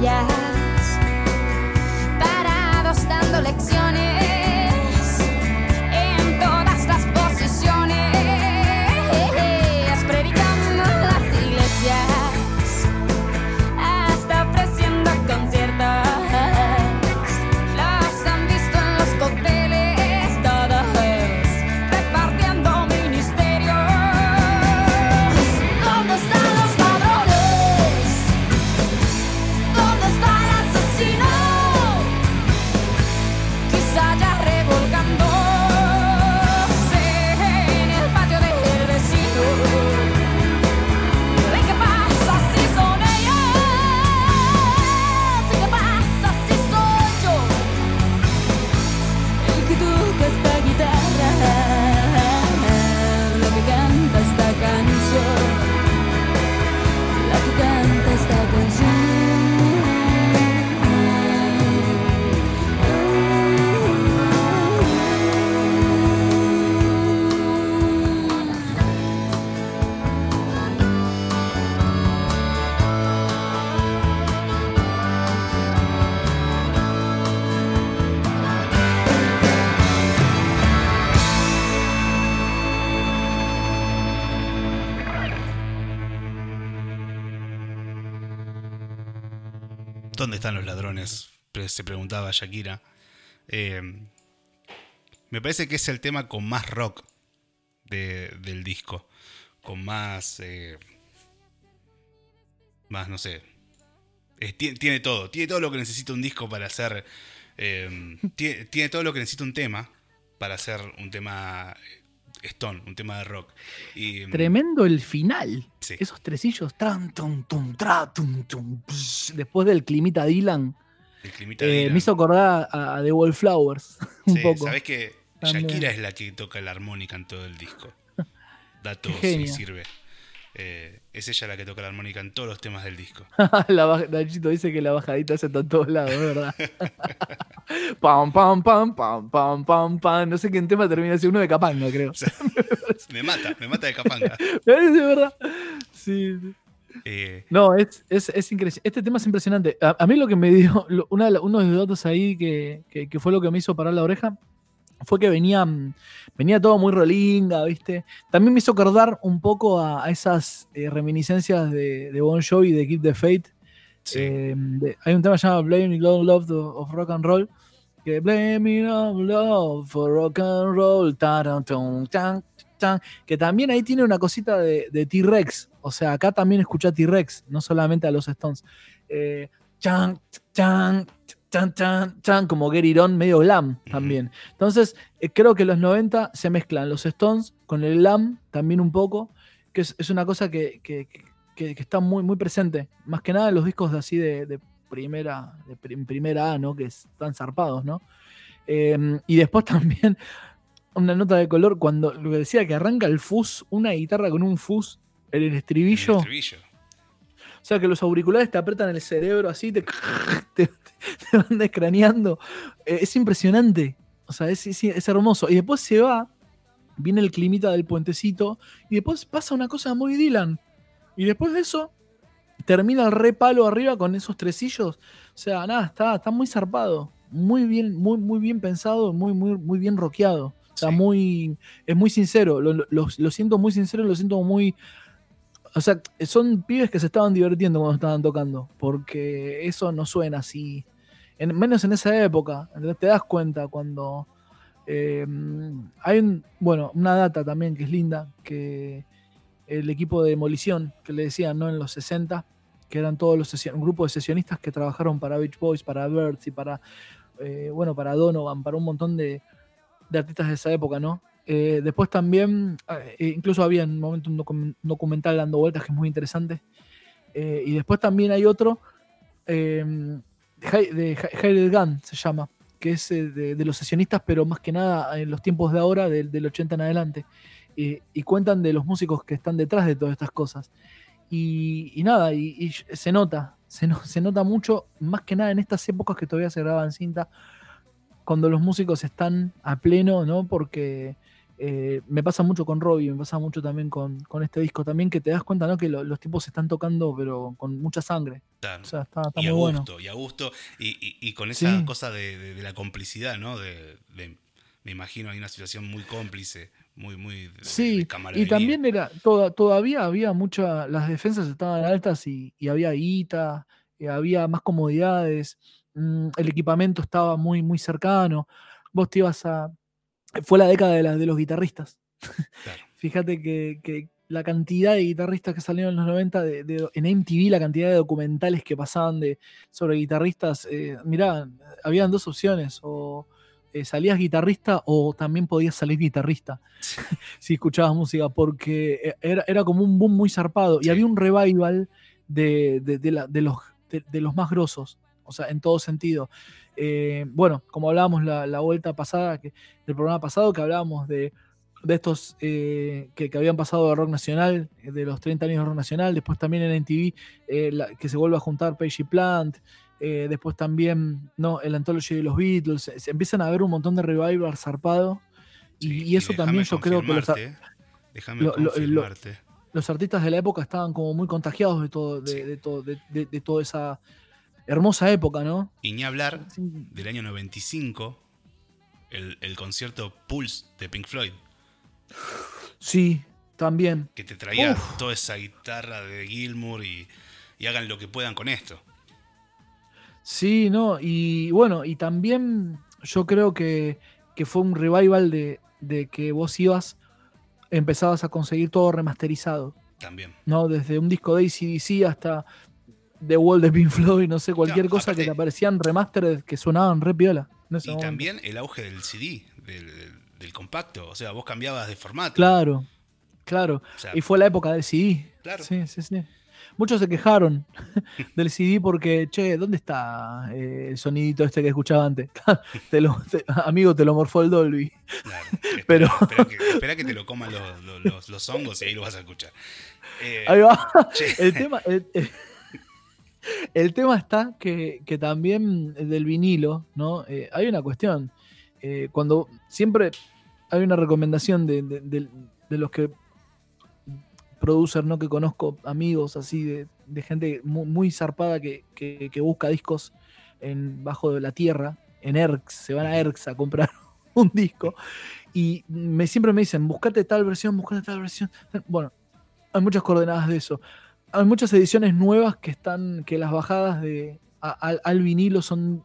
[SPEAKER 1] yeah. Preguntaba Shakira. Eh, me parece que es el tema con más rock del disco. Con más. Eh, más, no sé. tiene, todo. Tiene todo lo que necesita un disco para hacer. Eh, tiene, todo lo que necesita un tema para hacer un tema Stone, un tema de rock.
[SPEAKER 2] Mm, Tremendo el final. Esos tresillos. después del climita Dylan. Eh, me hizo acordar a, The Wallflowers. un poco.
[SPEAKER 1] Sabes que Shakira es la que toca la armónica en todo el disco. Dato si sirve. Eh, es ella la que toca la armónica en todos los temas del disco.
[SPEAKER 2] la Nachito dice que la bajadita se está en todos lados, ¿verdad? pam, pam, pam, pam, pam, pam, pam. No sé qué tema termina siendo uno de Capanga, creo.
[SPEAKER 1] me mata, me mata de Capanga.
[SPEAKER 2] Es verdad. Sí. Eh, no, es, es, increíble. Este tema es impresionante. A, mí lo que me dio, uno de los datos ahí que, que fue lo que me hizo parar la oreja, fue que venía, mm, venía todo muy rolinga, ¿viste? También me hizo acordar un poco a, esas eh, reminiscencias de, de, Bon Jovi, de Keep the Fate. Eh, hay un tema llamado Blame Love, Love of Rock and Roll, que Blame Love, Love for Rock and Roll, que también ahí tiene una cosita de, T-Rex. O sea, acá también escucha T-Rex, no solamente a los Stones. Eh, chan, chan, chan, chan, chan, como Get medio glam también. Entonces, eh, creo que los 90 se mezclan los Stones con el glam también un poco, que es, una cosa que, está muy, muy presente. Más que nada en los discos de así de, primera, de primera A, ¿no? Que están zarpados, ¿no? Em, y después también una nota de color cuando lo que decía que arranca el fuzz, una guitarra con un fuzz en el estribillo. El estribillo. O sea que los auriculares te apretan el cerebro así, te, te, van descraneando. Eh, es impresionante. O sea, es, es, hermoso. Y después se va, viene el climita del puentecito, y después pasa una cosa muy Dylan. Y después de eso, termina el re palo arriba con esos tresillos. O sea, nada, está, está muy zarpado. Muy bien, muy, muy bien pensado, muy, muy, muy bien rockeado. O sea, muy. Es muy sincero. Lo, lo, siento muy sincero, lo siento muy o sea, son pibes que se estaban divirtiendo cuando estaban tocando, porque eso no suena así. menos en esa época. Te das cuenta cuando. Em, hay un, bueno, una data también que es linda, que el equipo de demolición, que le decían, ¿no? En los 60, que eran todos los un grupo de sesionistas que trabajaron para Beach Boys, para Birds y para, eh, bueno, para Donovan, para un montón de, de artistas de esa época, ¿no? Eh, después también, eh, incluso había en un momento un documental dando vueltas que es muy interesante. Eh, y después también hay otro, de Hired Gun se llama, que es de, los sesionistas, pero más que nada en los tiempos de ahora, del, 80 en adelante. y cuentan de los músicos que están detrás de todas estas cosas. Y, nada, y, se nota, se, se nota mucho, más que nada en estas épocas que todavía se graban cinta, cuando los músicos están a pleno, ¿no? Porque eh, me pasa mucho con Robbie, me pasa mucho también con, este disco también, que te das cuenta, ¿no? Que los tipos se están tocando, pero con mucha sangre. O sea, está, y muy a
[SPEAKER 1] gusto, Y a gusto, y, con esa cosa de, la complicidad, ¿no? De, me imagino, hay una situación muy cómplice, muy, muy
[SPEAKER 2] Sí, y también era, todavía había mucha, las defensas estaban altas y, había guita, y había más comodidades, el equipamiento estaba muy, muy cercano. Vos te ibas a, fue la década de, de los guitarristas. Fíjate que, la cantidad de guitarristas que salieron en los 90, de, en MTV, la cantidad de documentales que pasaban de, sobre guitarristas, eh, mirá, habían dos opciones, o eh, salías guitarrista o también podías salir guitarrista si escuchabas música, porque eh, era, era, como un boom muy zarpado y había un revival de, de los, de, los más grosos, o sea, en todo sentido. Eh, bueno, como hablábamos la, vuelta pasada, que, del programa pasado, que hablábamos de, estos eh, que, habían pasado de rock nacional, de los 30 años de rock nacional, después también en NTV, eh, que se vuelve a juntar Page y Plant, después también no, el Anthology de los Beatles, se, empiezan a ver un montón de revival zarpado, y, eso también yo creo que los, los artistas de la época estaban como muy contagiados de todo, de, todo, de toda esa hermosa época, ¿no?
[SPEAKER 1] Y ni hablar del año 95, el, concierto Pulse de Pink Floyd.
[SPEAKER 2] Sí, también.
[SPEAKER 1] Que te traía toda esa guitarra de Gilmour y, hagan lo que puedan con esto.
[SPEAKER 2] Sí, no, y bueno, y también yo creo que, que fue un revival de, de que vos ibas, empezabas a conseguir todo remasterizado,
[SPEAKER 1] También.
[SPEAKER 2] ¿no? Desde un disco de ACDC hasta The Wall de Pink Floyd, no sé, cualquier
[SPEAKER 1] Claro,
[SPEAKER 2] cosa que te aparecían remastered que sonaban re piola.
[SPEAKER 1] Y
[SPEAKER 2] momento.
[SPEAKER 1] también el auge del CD, del, del- del compacto. O sea, vos cambiabas de formato.
[SPEAKER 2] Claro, claro.
[SPEAKER 1] O sea,
[SPEAKER 2] Y fue la época del CD.
[SPEAKER 1] Claro.
[SPEAKER 2] Sí, sí, sí. Muchos se quejaron del CD porque, che, ¿dónde está eh, el sonidito este que escuchaba antes? Te lo- te- amigo, te lo morfó el Dolby.
[SPEAKER 1] claro,
[SPEAKER 2] Pero-
[SPEAKER 1] espera, que, espera que te lo coman los, los, los- los hongos y ahí lo vas a escuchar. Eh,
[SPEAKER 2] Ahí va.
[SPEAKER 1] che,
[SPEAKER 2] El tema, el, el- el tema está que, que también del vinilo, ¿no? Eh, hay una cuestión. Eh, cuando siempre hay una recomendación de, de- de- de los que producer, ¿no? Que conozco amigos así de, de gente muy, muy zarpada que, que- que busca discos en, bajo de la tierra, en ERX, se van a ERX a comprar un disco. Y me, siempre me dicen, buscate tal versión, buscate tal versión. Bueno, hay muchas coordenadas de eso. Hay muchas ediciones nuevas que están, que las bajadas de, a- al, al vinilo son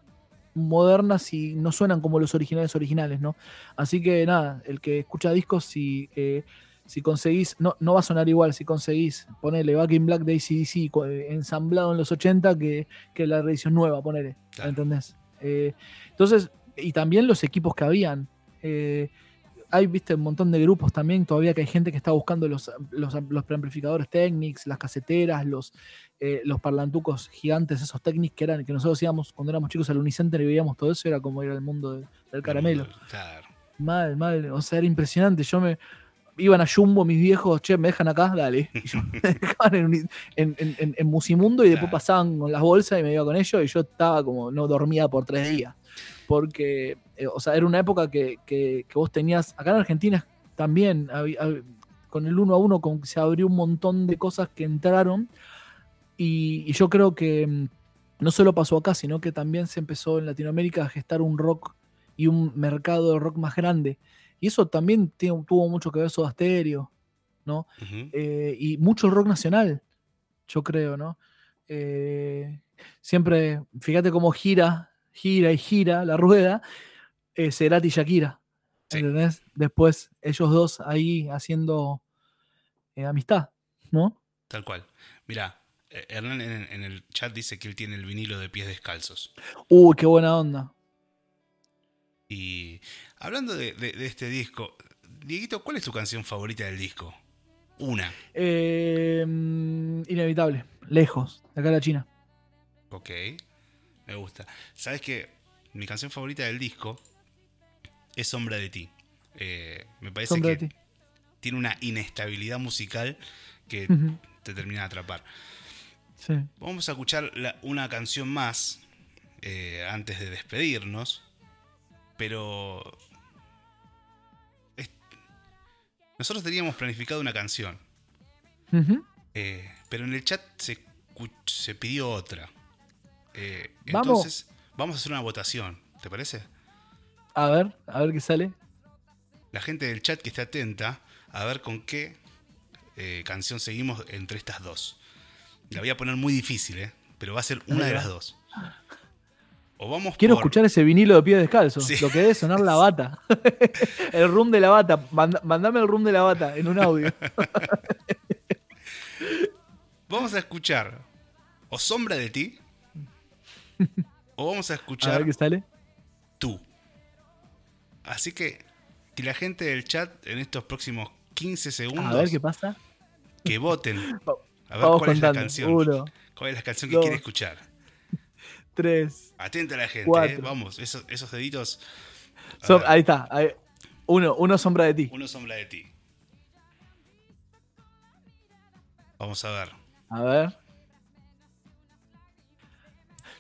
[SPEAKER 2] modernas y no suenan como los originales originales, ¿no? Así que nada, el que escucha discos, si, eh, si conseguís, no, no va a sonar igual, si conseguís, ponele Back in Black de ACDC eh, ensamblado en los 80 que, que la edición nueva, ponele,
[SPEAKER 1] Claro.
[SPEAKER 2] ¿entendés? Eh, entonces, y también los equipos que habían. eh, hay, viste, un montón de grupos también, todavía que hay gente que está buscando los, los, los preamplificadores Technics, las caseteras, los, eh, los parlantucos gigantes, esos Technics que eran, que nosotros íbamos cuando éramos chicos al Unicenter y veíamos todo eso, era como ir al mundo de- del caramelo.
[SPEAKER 1] Claro.
[SPEAKER 2] Mal, mal, o sea, era impresionante. Yo me. Iban a Jumbo mis viejos, che, me dejan acá, dale. Y yo me dejaban en, en, en- en- Musimundo y después pasaban con las bolsas y me iba con ellos y yo estaba como, no dormía por tres días. Porque, eh, o sea, era una época que, que- que vos tenías, acá en Argentina también, hab- con el uno a uno se abrió un montón de cosas que entraron y, y yo creo que mm, no solo pasó acá, sino que también se empezó en Latinoamérica a gestar un rock y un mercado de rock más grande. Y eso también tiene- tuvo mucho que ver Soda Stereo, ¿no? Eh, y mucho rock nacional, yo creo, ¿no? Eh, siempre, fíjate cómo gira, gira y gira la rueda, eh, Cerati y Shakira,
[SPEAKER 1] Sí.
[SPEAKER 2] ¿entendés? Después ellos dos ahí haciendo eh, amistad, ¿no?
[SPEAKER 1] Tal cual. Mira, Hernán en, en el chat dice que él tiene el vinilo de pies descalzos.
[SPEAKER 2] Uy, qué buena onda.
[SPEAKER 1] Y hablando de, de- de este disco, Dieguito, ¿cuál es tu canción favorita del disco? Una.
[SPEAKER 2] Eh, mm, inevitable, lejos, de acá a la China.
[SPEAKER 1] Ok. Me gusta. ¿Sabes que Mi canción favorita del disco es Sombra de ti. Eh, me parece
[SPEAKER 2] Sombra
[SPEAKER 1] que
[SPEAKER 2] ti.
[SPEAKER 1] tiene una inestabilidad musical que te termina de atrapar.
[SPEAKER 2] Sí.
[SPEAKER 1] Vamos a escuchar la- una canción más eh, antes de despedirnos. Pero. es- Nosotros teníamos planificado una canción. Eh, pero en el chat se pidió otra. Eh,
[SPEAKER 2] Vamos.
[SPEAKER 1] entonces, vamos a hacer una votación. ¿Te parece?
[SPEAKER 2] A ver, a ver qué sale.
[SPEAKER 1] La gente del chat que esté atenta a ver con qué eh, canción seguimos entre estas dos. La voy a poner muy difícil, ¿eh? Pero va a ser una de las dos. O vamos
[SPEAKER 2] Quiero
[SPEAKER 1] por-
[SPEAKER 2] escuchar ese vinilo de pie descalzo.
[SPEAKER 1] Sí.
[SPEAKER 2] Lo que debe sonar la bata. el room de la bata. Manda- mandame el room de la bata en un audio.
[SPEAKER 1] Vamos a escuchar o Sombra de ti o vamos a
[SPEAKER 2] A
[SPEAKER 1] escuchar
[SPEAKER 2] ver qué sale.
[SPEAKER 1] tú. Así que que la gente del chat en estos próximos 15 segundos
[SPEAKER 2] A ver qué pasa.
[SPEAKER 1] que voten. A ver
[SPEAKER 2] Vamos
[SPEAKER 1] cuál es la
[SPEAKER 2] contando.
[SPEAKER 1] canción.
[SPEAKER 2] Uno,
[SPEAKER 1] ¿Cuál es la canción que quiere escuchar?
[SPEAKER 2] tres.
[SPEAKER 1] Atenta a la gente,
[SPEAKER 2] Cuatro.
[SPEAKER 1] ¿eh? Vamos, esos, esos deditos. A
[SPEAKER 2] Som- ahí está. ahí. Uno, uno sombra de ti.
[SPEAKER 1] Uno sombra de ti. Vamos a ver.
[SPEAKER 2] A ver.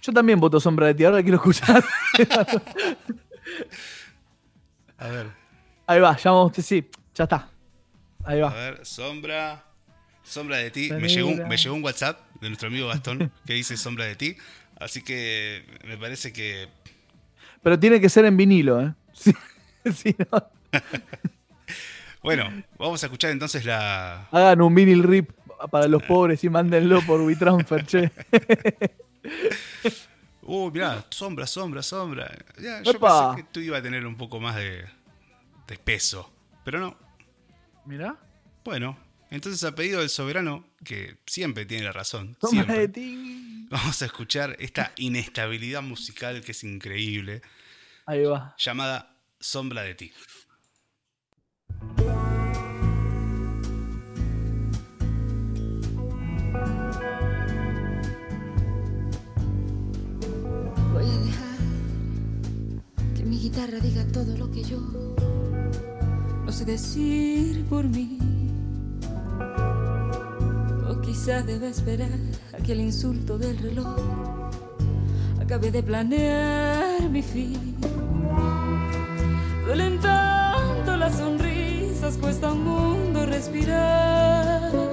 [SPEAKER 2] Yo también voto sombra de ti. Ahora quiero escuchar.
[SPEAKER 1] A ver.
[SPEAKER 2] Ahí va, ya vamos. Sí, ya está. Ahí
[SPEAKER 1] A
[SPEAKER 2] va.
[SPEAKER 1] ver, sombra. Sombra de ti.
[SPEAKER 2] La
[SPEAKER 1] Me llegó, un,
[SPEAKER 2] negra.
[SPEAKER 1] me llegó un WhatsApp de nuestro amigo Gastón que dice sombra de ti. Así que me parece que.
[SPEAKER 2] Pero tiene que ser en vinilo, ¿eh? Sí, sí, no.
[SPEAKER 1] Bueno, vamos a escuchar entonces la.
[SPEAKER 2] Hagan un vinil rip para los pobres y mándenlo por WeTransfer, che.
[SPEAKER 1] Uh, mirá, sombra, sombra, sombra. Ya, yo
[SPEAKER 2] ¡Epa!
[SPEAKER 1] pensé que tú ibas a tener un poco más de, de peso. Pero no.
[SPEAKER 2] Mirá.
[SPEAKER 1] Bueno, entonces a pedido del soberano, que siempre tiene la razón,
[SPEAKER 2] Sombra
[SPEAKER 1] siempre,
[SPEAKER 2] de ti.
[SPEAKER 1] vamos a escuchar esta inestabilidad musical que es increíble,
[SPEAKER 2] Ahí va.
[SPEAKER 1] llamada Sombra de ti.
[SPEAKER 3] Mi guitarra diga todo lo que yo no sé decir por mí. O quizá deba esperar a que el insulto del reloj acabe de planear mi fin. Duelen tanto las sonrisas, cuesta un mundo respirar.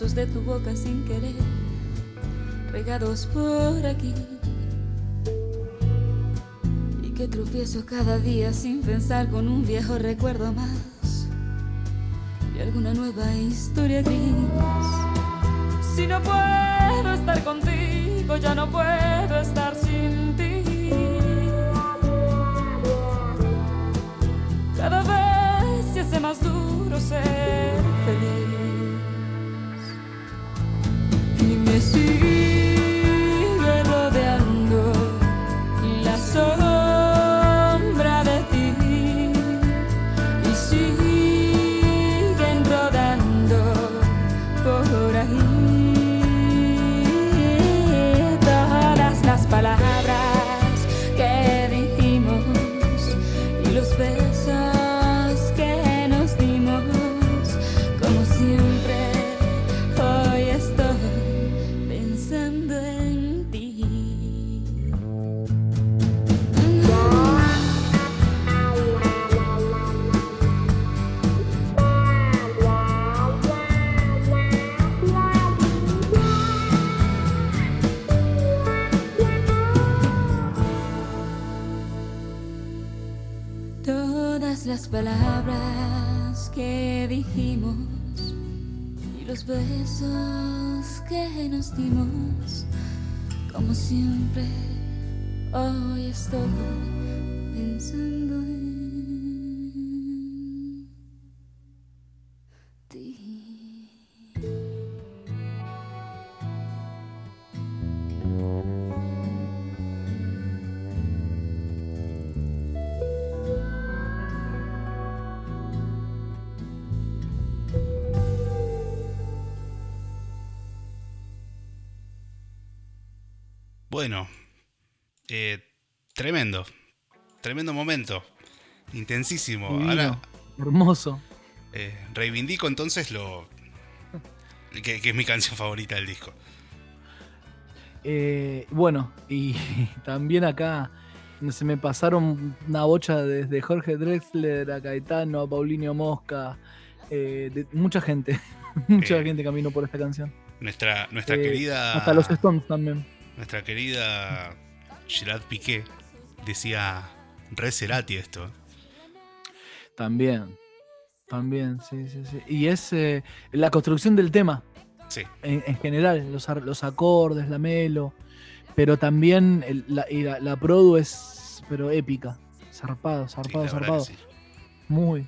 [SPEAKER 3] De tu boca sin querer regados por aquí y que tropiezo cada día sin pensar con un viejo recuerdo más y alguna nueva historia gris. Si no puedo estar contigo, ya no puedo como siempre, hoy estoy pensando
[SPEAKER 1] Bueno, eh, tremendo, tremendo momento, intensísimo.
[SPEAKER 2] Divino,
[SPEAKER 1] Ahora
[SPEAKER 2] Hermoso.
[SPEAKER 1] eh, reivindico entonces lo que, que es mi canción favorita del disco.
[SPEAKER 2] Eh, bueno, y también acá se me pasaron una bocha desde Jorge Drexler a Caetano, a Paulinho Mosca, eh, de mucha gente, mucha gente caminó por esta canción.
[SPEAKER 1] Nuestra, nuestra querida.
[SPEAKER 2] Hasta los Stones también.
[SPEAKER 1] Nuestra querida Gerard Piqué decía re Cerati esto.
[SPEAKER 2] También. También, sí, sí, sí. Y es eh, la construcción del tema,
[SPEAKER 1] Sí,
[SPEAKER 2] en, en general, los, los acordes, la melo, pero también el- la, y la, la produ es pero épica. Zarpado,
[SPEAKER 1] sí,
[SPEAKER 2] zarpado,
[SPEAKER 1] verdad
[SPEAKER 2] zarpado.
[SPEAKER 1] sí.
[SPEAKER 2] Muy.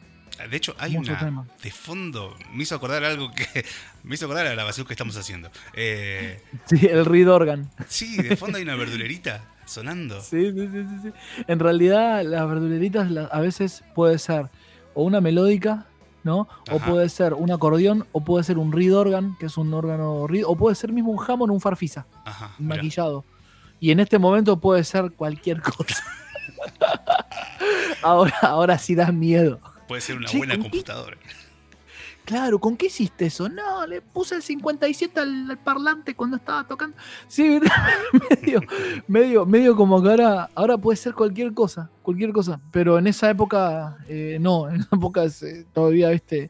[SPEAKER 1] De hecho, hay
[SPEAKER 2] Mucho
[SPEAKER 1] una
[SPEAKER 2] tema.
[SPEAKER 1] de fondo. Me hizo acordar algo que. Me hizo acordar a la grabación que estamos haciendo. Eh,
[SPEAKER 2] Sí, el reed organ.
[SPEAKER 1] sí, de fondo hay una verdulerita sonando.
[SPEAKER 2] Sí, sí, sí, sí. En realidad, las verduleritas a veces puede ser o una melódica ¿no? O puede ser un acordeón, o puede ser un reed organ, que es un órgano reed, o puede ser mismo un o un farfisa,
[SPEAKER 1] Ajá.
[SPEAKER 2] maquillado. Y en este momento puede ser cualquier cosa. ahora, ahora sí da miedo.
[SPEAKER 1] Puede ser una
[SPEAKER 2] Che,
[SPEAKER 1] buena computadora.
[SPEAKER 2] Claro, ¿con qué hiciste eso? No, le puse el 57 al, al parlante cuando estaba tocando. Sí, medio, medio, medio como que ahora, ahora puede ser cualquier cosa, cualquier cosa. Pero en esa época, eh, no, en esa época se- todavía, viste,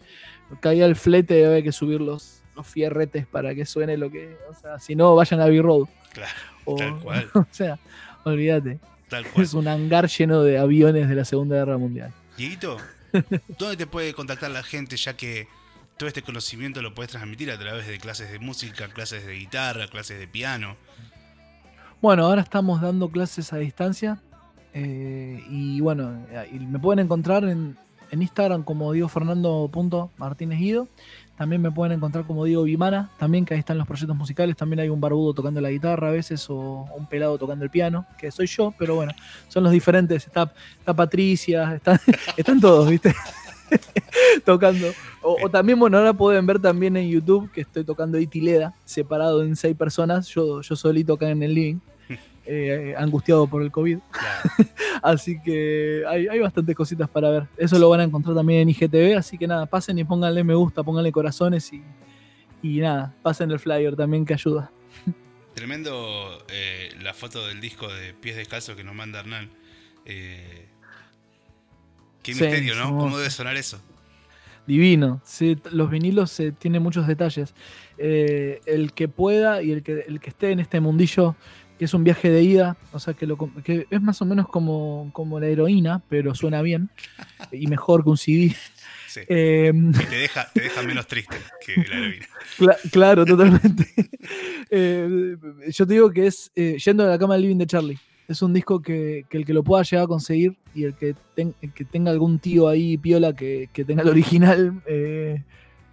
[SPEAKER 2] caía el flete y había que subir los, los fierretes para que suene lo que. O sea, si no, vayan a B-Road.
[SPEAKER 1] Claro,
[SPEAKER 2] O,
[SPEAKER 1] tal cual.
[SPEAKER 2] o sea, olvídate.
[SPEAKER 1] tal cual.
[SPEAKER 2] Es un hangar lleno de aviones de la Segunda Guerra Mundial.
[SPEAKER 1] Dieguito, ¿dónde te puede contactar la gente ya que todo este conocimiento lo puedes transmitir a través de clases de música, clases de guitarra, clases de piano?
[SPEAKER 2] Bueno, ahora estamos dando clases a distancia. eh, y bueno, eh, me pueden encontrar en, Instagram como diegofernando.martínez Guido. También me pueden encontrar como Diego Vimana, también que ahí están los proyectos musicales. También hay un barbudo tocando la guitarra a veces o un pelado tocando el piano, que soy yo, pero bueno, son los diferentes. Está, está Patricia, están, están todos, ¿viste? tocando. O, o también, bueno, ahora pueden ver también en YouTube que estoy tocando Itileda, separado en seis personas, yo, yo solito acá en el living, eh, angustiado por el COVID.
[SPEAKER 1] Claro.
[SPEAKER 2] Así que hay, hay bastantes cositas para ver. Eso lo van a encontrar también en IGTV, así que nada, pasen y pónganle me gusta, pónganle corazones y, y nada, pasen el flyer también que ayuda.
[SPEAKER 1] Tremendo eh, la foto del disco de Pies Descalzos que nos manda Hernán. Eh, qué
[SPEAKER 2] Sí,
[SPEAKER 1] misterio, ¿no?
[SPEAKER 2] somos-
[SPEAKER 1] ¿Cómo debe sonar eso?
[SPEAKER 2] Divino, sí, los vinilos eh, tienen muchos detalles. El que pueda y el que, el que esté en este mundillo, que es un viaje de ida, o sea, que, lo, que es más o menos como, como la heroína, pero suena bien y mejor que un CD.
[SPEAKER 1] Sí.
[SPEAKER 2] Eh,
[SPEAKER 1] Que te deja, te deja menos triste que la heroína.
[SPEAKER 2] Cla- claro, totalmente. Eh, yo te digo que es eh, Yendo de la cama al living de Charlie. Es un disco que, que el que lo pueda llegar a conseguir y el que, ten- el que tenga algún tío ahí piola que, que tenga el original, eh,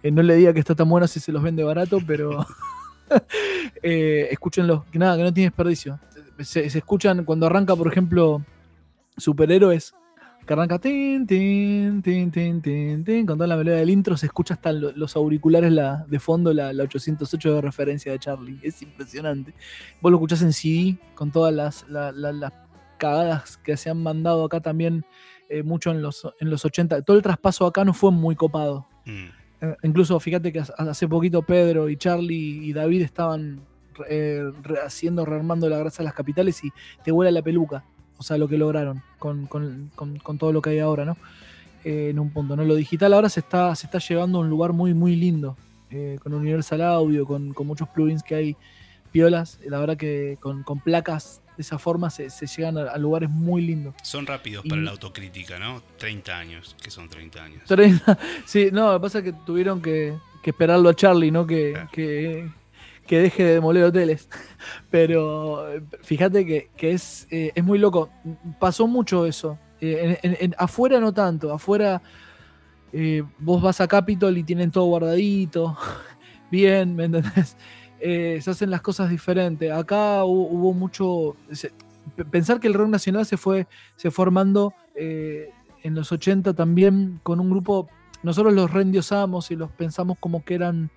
[SPEAKER 2] no le diga que está tan bueno si se los vende barato, pero eh. Que nada, que no tiene desperdicio. Se, escuchan cuando arranca, por ejemplo, Superhéroes. Que arranca tin, tin, tin, tin, con toda la melodía del intro, se escucha hasta los auriculares la, de fondo la, la 808 de referencia de Charlie. Es impresionante. Vos lo escuchás en CD con todas las, la- la- las cagadas que se han mandado acá también, eh, mucho en los, en los 80. Todo el traspaso acá no fue muy copado.
[SPEAKER 1] Mm,
[SPEAKER 2] incluso fíjate que hace poquito Pedro y Charlie y David estaban eh, haciendo, rearmando la grasa de las capitales y te vuela la peluca. O sea, lo que lograron con, con- con- con todo lo que hay ahora, ¿no? Eh, en un punto, ¿no? Lo digital ahora se está, se está llevando a un lugar muy, muy lindo. eh, con Universal Audio, con, con muchos plugins que hay piolas. La verdad que con, con placas de esa forma se, se llegan a, a lugares muy lindos.
[SPEAKER 1] Son rápidos para la autocrítica, ¿no? 30 años, que son 30 años.
[SPEAKER 2] 30. Sí, no, lo que pasa es que tuvieron que, que esperarlo a Charlie, ¿no? Que,
[SPEAKER 1] Claro.
[SPEAKER 2] que, que deje de demoler hoteles. Pero fíjate que, que es, eh, es muy loco. Pasó mucho eso. Eh, en- en- en- afuera no tanto. Afuera eh, vos vas a Capitol y tienen todo guardadito. Bien, ¿me entendés? Eh, se hacen las cosas diferentes. Acá hu- hubo, mucho. pensar que el rock nacional se fue, se fue armando eh, en los 80 también con un grupo. Nosotros los reendiosamos y los pensamos como que eran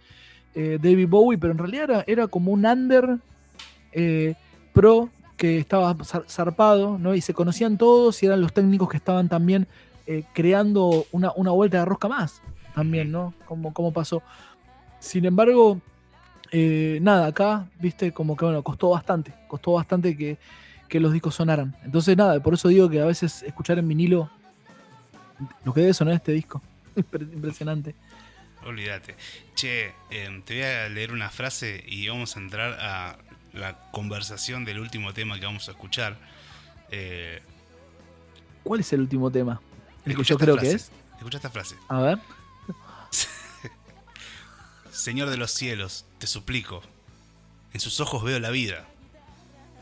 [SPEAKER 2] eh, David Bowie, pero en realidad era, era como un under pro que estaba zar- zarpado, ¿no? Y se conocían todos y eran los técnicos que estaban también creando una, una vuelta de rosca más, también, ¿no? Como, como pasó. Sin embargo, eh, nada, acá, viste, como que bueno, costó bastante, costó bastante que, que los discos sonaran. Entonces, nada, por eso digo que a veces escuchar en vinilo lo que debe sonar este disco. Impre- Impresionante.
[SPEAKER 1] Olvídate. Che, eh, te voy a leer una frase y vamos a entrar a la conversación del último tema que vamos a escuchar. Eh,
[SPEAKER 2] ¿Cuál es el último tema? El que yo creo
[SPEAKER 1] frase,
[SPEAKER 2] que es.
[SPEAKER 1] Escucha esta frase.
[SPEAKER 2] A ver.
[SPEAKER 1] Señor de los cielos, te suplico. En sus ojos veo la vida.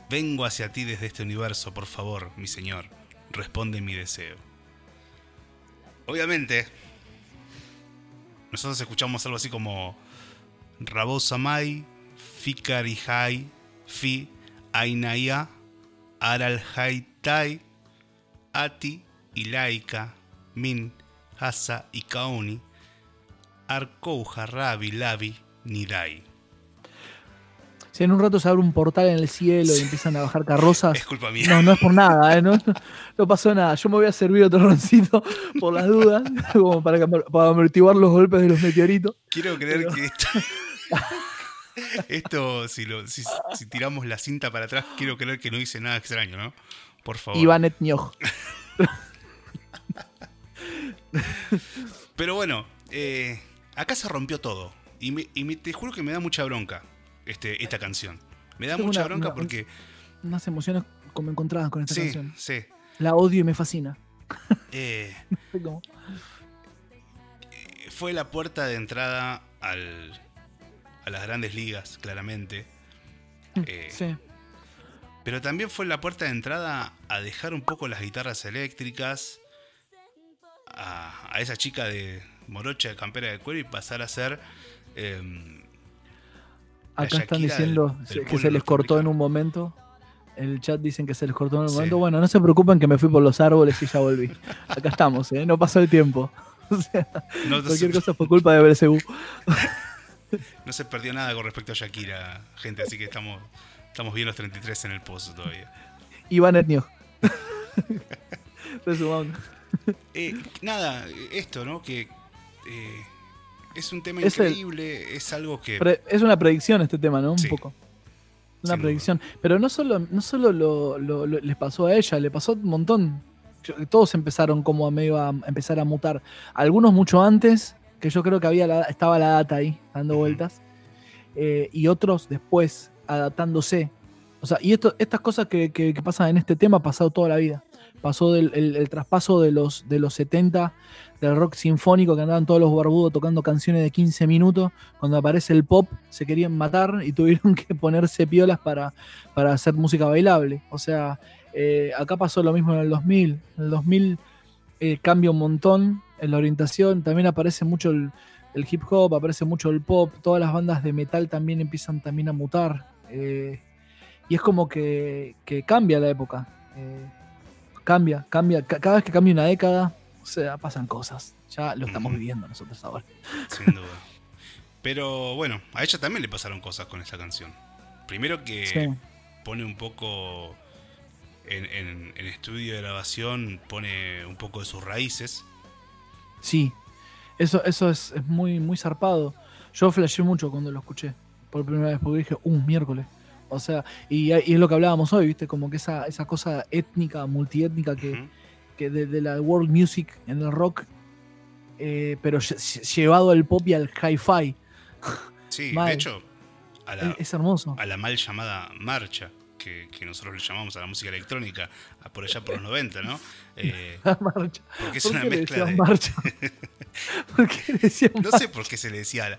[SPEAKER 1] Vengo hacia ti desde este universo, por favor, mi señor. Responde mi deseo. Obviamente, nosotros escuchamos algo así como Rabosamai, Fikarihai, Fi, Ainaya, Aral Haitai, Ati, Ilaika, Min, Hasa y Kauni, Arkou Harrabi Lavi Nidai.
[SPEAKER 2] Si en un rato se abre un portal en el cielo y empiezan a bajar carrozas.
[SPEAKER 1] Es culpa mía.
[SPEAKER 2] No, no es por nada, ¿eh? no, no pasó nada. Yo me voy a servir otro roncito por las dudas, como para, para amortiguar los golpes de los meteoritos.
[SPEAKER 1] Quiero creer que esto. esto, si, lo, si, si tiramos la cinta para atrás, quiero creer que no hice nada extraño, ¿no? Por favor.
[SPEAKER 2] Iván Etnioj.
[SPEAKER 1] Pero bueno, eh, acá se rompió todo. Y, me- y me- te juro que me da mucha bronca este, esta canción. Me da
[SPEAKER 2] Tengo
[SPEAKER 1] mucha
[SPEAKER 2] una-
[SPEAKER 1] bronca
[SPEAKER 2] una-
[SPEAKER 1] porque.
[SPEAKER 2] Unas emociones como encontradas con esta
[SPEAKER 1] Sí,
[SPEAKER 2] canción.
[SPEAKER 1] sí.
[SPEAKER 2] La odio y me fascina.
[SPEAKER 1] Eh,
[SPEAKER 2] Fue como-
[SPEAKER 1] fue la puerta de entrada al, a las grandes ligas, claramente. Eh,
[SPEAKER 2] Sí.
[SPEAKER 1] Pero también fue la puerta de entrada a dejar un poco las guitarras eléctricas, a, a esa chica de morocha de campera de cuero y pasar a ser. em,
[SPEAKER 2] Acá están diciendo
[SPEAKER 1] del- del
[SPEAKER 2] se- que se les cortó en un momento. El chat dicen que se les cortó en un
[SPEAKER 1] Sí.
[SPEAKER 2] momento. Bueno, no se preocupen que me fui por los árboles y ya volví. Acá estamos, ¿eh? No pasó el tiempo. O sea,
[SPEAKER 1] No,
[SPEAKER 2] cualquier
[SPEAKER 1] se,
[SPEAKER 2] cosa fue culpa de Belcebú.
[SPEAKER 1] no se perdió nada con respecto a Shakira, gente, así que estamos, estamos bien los 33 en el pozo todavía.
[SPEAKER 2] Iván Etnioj. Resumando.
[SPEAKER 1] Eh, nada, esto, ¿no? Que eh, es un tema
[SPEAKER 2] Es el-
[SPEAKER 1] increíble, es algo que.
[SPEAKER 2] Pre- es una predicción este tema, ¿no? Un
[SPEAKER 1] Sí.
[SPEAKER 2] poco. Una predicción. Pero no solo, no solo lo, lo- lo- les pasó a ella, le pasó un montón. Todos empezaron como a medio a empezar a mutar. Algunos mucho antes, que yo creo que había la- estaba la data ahí, dando vueltas. eh, y otros después, adaptándose. O sea, y esto, estas cosas que, que- que pasan en este tema ha pasado toda la vida. Pasó del el, el traspaso de los, de los 70 del rock sinfónico que andaban todos los barbudos tocando canciones de 15 minutos. Cuando aparece el pop se querían matar y tuvieron que ponerse piolas para, para hacer música bailable. O sea, eh, acá pasó lo mismo en el 2000. En el 2000 eh, cambia un montón en la orientación. También aparece mucho el, hip hop, aparece mucho el pop. Todas las bandas de metal también empiezan también a mutar. eh, y es como que, que cambia la época. cambia, cambia. Ca- Cada vez que cambia una década, o sea, pasan cosas. Ya lo estamos viviendo nosotros ahora.
[SPEAKER 1] Sin duda. Pero bueno, a ella también le pasaron cosas con esta canción. Primero que
[SPEAKER 2] Sí.
[SPEAKER 1] pone un poco en, en- en estudio de grabación, pone un poco de sus raíces.
[SPEAKER 2] Sí, eso, eso es, es muy, muy zarpado. Yo flashé mucho cuando lo escuché por primera vez, porque dije, un miércoles. O sea, y, y es lo que hablábamos hoy, ¿viste? Como que esa, esa cosa étnica, multiétnica que. Que de, de la world music en el rock, eh, pero lle- lle- llevado al pop y al hi-fi.
[SPEAKER 1] Sí,
[SPEAKER 2] Mal.
[SPEAKER 1] de hecho, a la,
[SPEAKER 2] es hermoso.
[SPEAKER 1] a la mal llamada marcha, que, que nosotros le llamamos a la música electrónica, a por allá por los 90, ¿no? Eh,
[SPEAKER 2] La marcha.
[SPEAKER 1] porque es
[SPEAKER 2] ¿Por
[SPEAKER 1] una
[SPEAKER 2] qué
[SPEAKER 1] mezcla de...
[SPEAKER 2] marcha? ¿Por qué le decían
[SPEAKER 1] No sé por qué se le decía...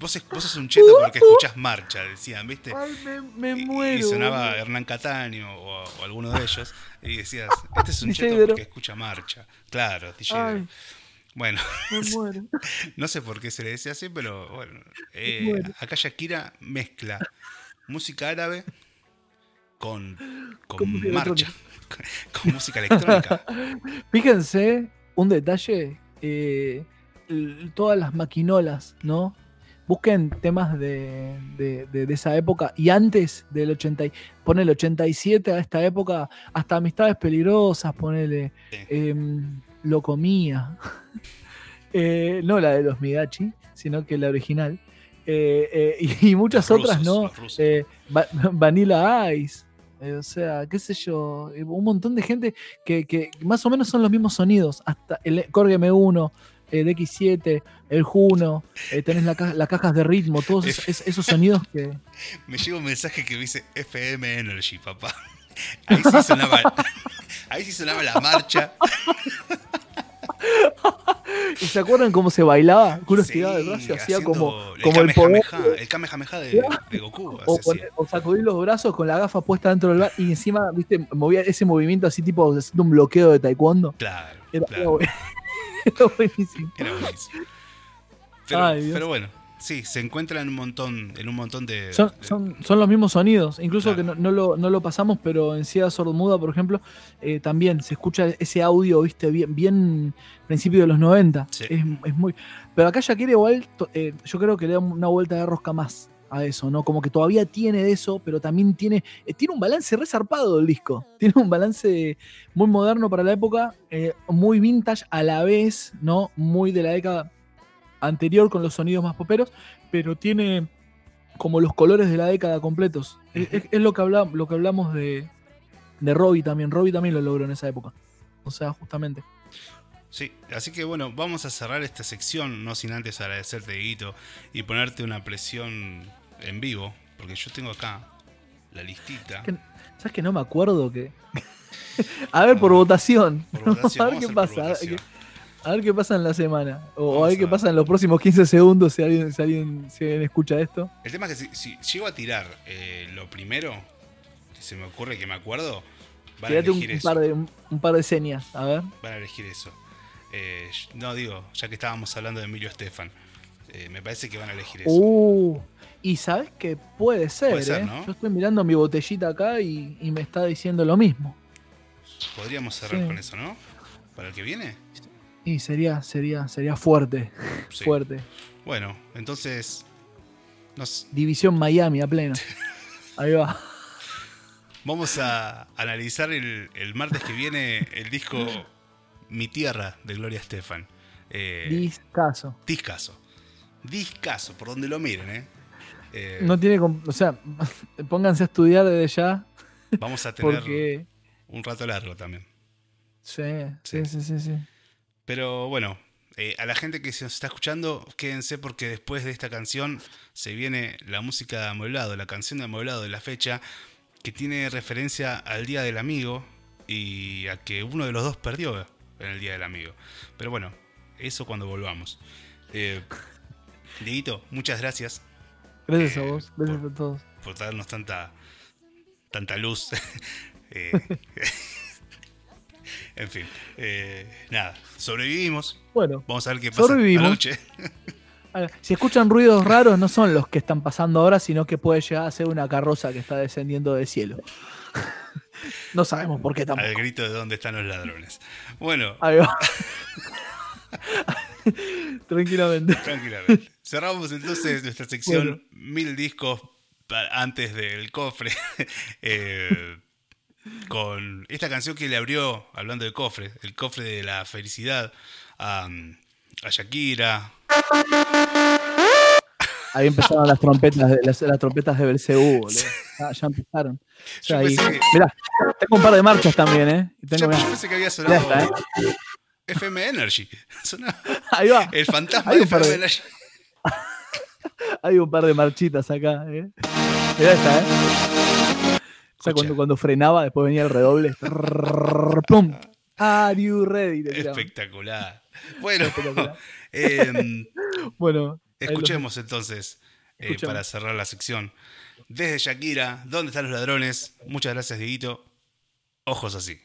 [SPEAKER 1] Vos, es- vos sos un cheto porque escuchás marcha, decían, ¿viste?
[SPEAKER 2] Ay, me, muero.
[SPEAKER 1] Y sonaba. Hernán Cataño o, o alguno de ellos. Y decías, este es un cheto porque escucha marcha. Claro, DJ Bueno,
[SPEAKER 2] me muero.
[SPEAKER 1] no sé por qué se le decía así, pero bueno. eh. Acá Shakira mezcla música árabe con, con,
[SPEAKER 2] Con música
[SPEAKER 1] marcha, con, música electrónica.
[SPEAKER 2] Fíjense un detalle, eh, todas las maquinolas, ¿no? Busquen temas de, de- de- de esa época y antes del 80, y- ponele 87 a esta época, hasta Amistades Peligrosas, ponele,
[SPEAKER 1] Sí.
[SPEAKER 2] em, Lo Comía, Eh, no la de los Midachi, sino que la original, Eh, eh, y, muchas
[SPEAKER 1] Los
[SPEAKER 2] otras,
[SPEAKER 1] rusos,
[SPEAKER 2] ¿no? Eh, Vanilla Ice. Eh, o sea, qué sé yo, eh, un montón de gente que, que más o menos son los mismos sonidos. Hasta el Korg M1, el X7, el Juno, eh, tenés la las cajas de ritmo, todos es- es- esos sonidos que.
[SPEAKER 1] Me llega un mensaje que dice FM Energy, papá. Ahí sí sonaba, ahí sí sonaba la marcha.
[SPEAKER 2] ¿Y se acuerdan cómo se bailaba? Uno
[SPEAKER 1] Sí,
[SPEAKER 2] el brazo hacía como,
[SPEAKER 1] el
[SPEAKER 2] como el poder.
[SPEAKER 1] El Kamehameha de, de Goku.
[SPEAKER 2] O, poner- o sacudir los brazos con la gafa puesta dentro del brazo y encima, viste, movía ese movimiento así tipo haciendo un bloqueo de taekwondo.
[SPEAKER 1] Claro,
[SPEAKER 2] Era,
[SPEAKER 1] claro.
[SPEAKER 2] era bu- era buenísimo.
[SPEAKER 1] Era buenísimo. Pero,
[SPEAKER 2] Ay, Dios.
[SPEAKER 1] pero bueno, Sí, se encuentra en un montón, en un montón de.
[SPEAKER 2] Son, son, son los mismos sonidos, incluso
[SPEAKER 1] Claro.
[SPEAKER 2] que no, no lo, no lo pasamos, pero en Ciega Sordomuda, por ejemplo, eh, también se escucha ese audio, viste, bien, bien principio de los 90.
[SPEAKER 1] Sí.
[SPEAKER 2] Es, es muy. Pero acá Shakira igual, to- eh, yo creo que le da una vuelta de rosca más a eso, ¿no? Como que todavía tiene de eso, pero también tiene. eh, tiene un balance resarpado el disco. Tiene un balance muy moderno para la época, muy vintage a la vez, ¿no? Muy de la década anterior con los sonidos más poperos, pero tiene como los colores de la década completos. Es,
[SPEAKER 1] Ujú.
[SPEAKER 2] es- es lo, que hablamos, lo que hablamos de, de Robbie también. Robbie también lo logró en esa época. O sea, justamente.
[SPEAKER 1] Sí, así que bueno, vamos a cerrar esta sección, no sin antes agradecerte, Dieguito, y ponerte una presión en vivo, porque yo tengo acá la listita.
[SPEAKER 2] Que- ¿Sabes que no me acuerdo que.? a ver, por votación.
[SPEAKER 1] Por votación,
[SPEAKER 2] a ver qué pasa. A ver qué, pasa en la semana. O, a ver qué
[SPEAKER 1] a-
[SPEAKER 2] pasa en los próximos 15 segundos si alguien, si alguien, si alguien escucha esto.
[SPEAKER 1] El tema es que si, si llego a tirar eh, lo primero que se me ocurre, que me acuerdo, van a elegir
[SPEAKER 2] un
[SPEAKER 1] eso.
[SPEAKER 2] par de, un, par de señas. A ver.
[SPEAKER 1] Van a elegir eso. Eh, no digo, ya que estábamos hablando de Emilio Estefan, eh, me parece que van a elegir eso.
[SPEAKER 2] Uh, y sabes que puede ser,
[SPEAKER 1] Puede ser. ¿no?
[SPEAKER 2] Yo estoy mirando mi botellita acá y, y me está diciendo lo mismo.
[SPEAKER 1] Podríamos cerrar
[SPEAKER 2] sí.
[SPEAKER 1] con eso, ¿no? Para el que viene.
[SPEAKER 2] Y sería, sería, sería fuerte.
[SPEAKER 1] Sí.
[SPEAKER 2] Fuerte.
[SPEAKER 1] Bueno, entonces nos
[SPEAKER 2] División Miami a pleno. Ahí va.
[SPEAKER 1] vamos a analizar el, el martes que viene el disco Mi Tierra de Gloria Estefan. Eh,
[SPEAKER 2] Discaso.
[SPEAKER 1] discaso. Discaso, por donde lo miren, ¿eh? Eh,
[SPEAKER 2] No tiene. O sea, pónganse a estudiar desde ya.
[SPEAKER 1] vamos a tener
[SPEAKER 2] Porque.
[SPEAKER 1] un rato largo también.
[SPEAKER 2] Sí,
[SPEAKER 1] Sí.
[SPEAKER 2] sí, sí, sí.
[SPEAKER 1] Pero bueno, eh, a la gente que se nos está escuchando, quédense porque después de esta canción se viene la música de Amueblado, la canción de Amueblado de la fecha, que tiene referencia al Día del Amigo y a que uno de los dos perdió en el Día del Amigo. Pero bueno, eso cuando volvamos. Eh, Dieguito, muchas gracias
[SPEAKER 2] Gracias a
[SPEAKER 1] Eh,
[SPEAKER 2] vos. Gracias
[SPEAKER 1] por-
[SPEAKER 2] a todos.
[SPEAKER 1] por darnos tanta, tanta luz. En fin, eh, nada, sobrevivimos.
[SPEAKER 2] Bueno,
[SPEAKER 1] Vamos a ver qué pasa
[SPEAKER 2] Sobrevivimos.
[SPEAKER 1] anoche.
[SPEAKER 2] si escuchan ruidos raros, no son los que están pasando ahora, sino que puede llegar a ser una carroza que está descendiendo del cielo. no sabemos por qué tampoco.
[SPEAKER 1] Al grito de dónde están los ladrones. Bueno,
[SPEAKER 2] Ahí va. Tranquilamente.
[SPEAKER 1] tranquilamente. Cerramos entonces nuestra sección
[SPEAKER 2] Bueno.
[SPEAKER 1] Mil discos antes del cofre. eh, con esta canción que le abrió, hablando de cofre, el cofre de la felicidad a, a Shakira.
[SPEAKER 2] Ahí empezaron las trompetas las, las trompetas de Belcebú, boludo. Ya, empezaron. O sea,
[SPEAKER 1] que-
[SPEAKER 2] Mirá, tengo un par de marchas también, ¿eh? Y tengo,
[SPEAKER 1] yo
[SPEAKER 2] mirá,
[SPEAKER 1] pensé que había sonado
[SPEAKER 2] está, ¿eh?
[SPEAKER 1] FM Energy. Sonaba
[SPEAKER 2] Ahí va.
[SPEAKER 1] el fantasma
[SPEAKER 2] Hay
[SPEAKER 1] de FM
[SPEAKER 2] de-
[SPEAKER 1] Energy.
[SPEAKER 2] Hay un par de marchitas acá, ¿eh? Mirá esta, ¿eh? O sea, cuando, cuando frenaba, después venía el redoble. Trrrr, ¡Pum! Are you ready?
[SPEAKER 1] Espectacular. Bueno,
[SPEAKER 2] Espectacular.
[SPEAKER 1] em,
[SPEAKER 2] Bueno,
[SPEAKER 1] Escuchemos entonces, eh, para cerrar la sección. Desde Shakira, ¿dónde están los ladrones? Muchas gracias, Dieguito. Ojos así.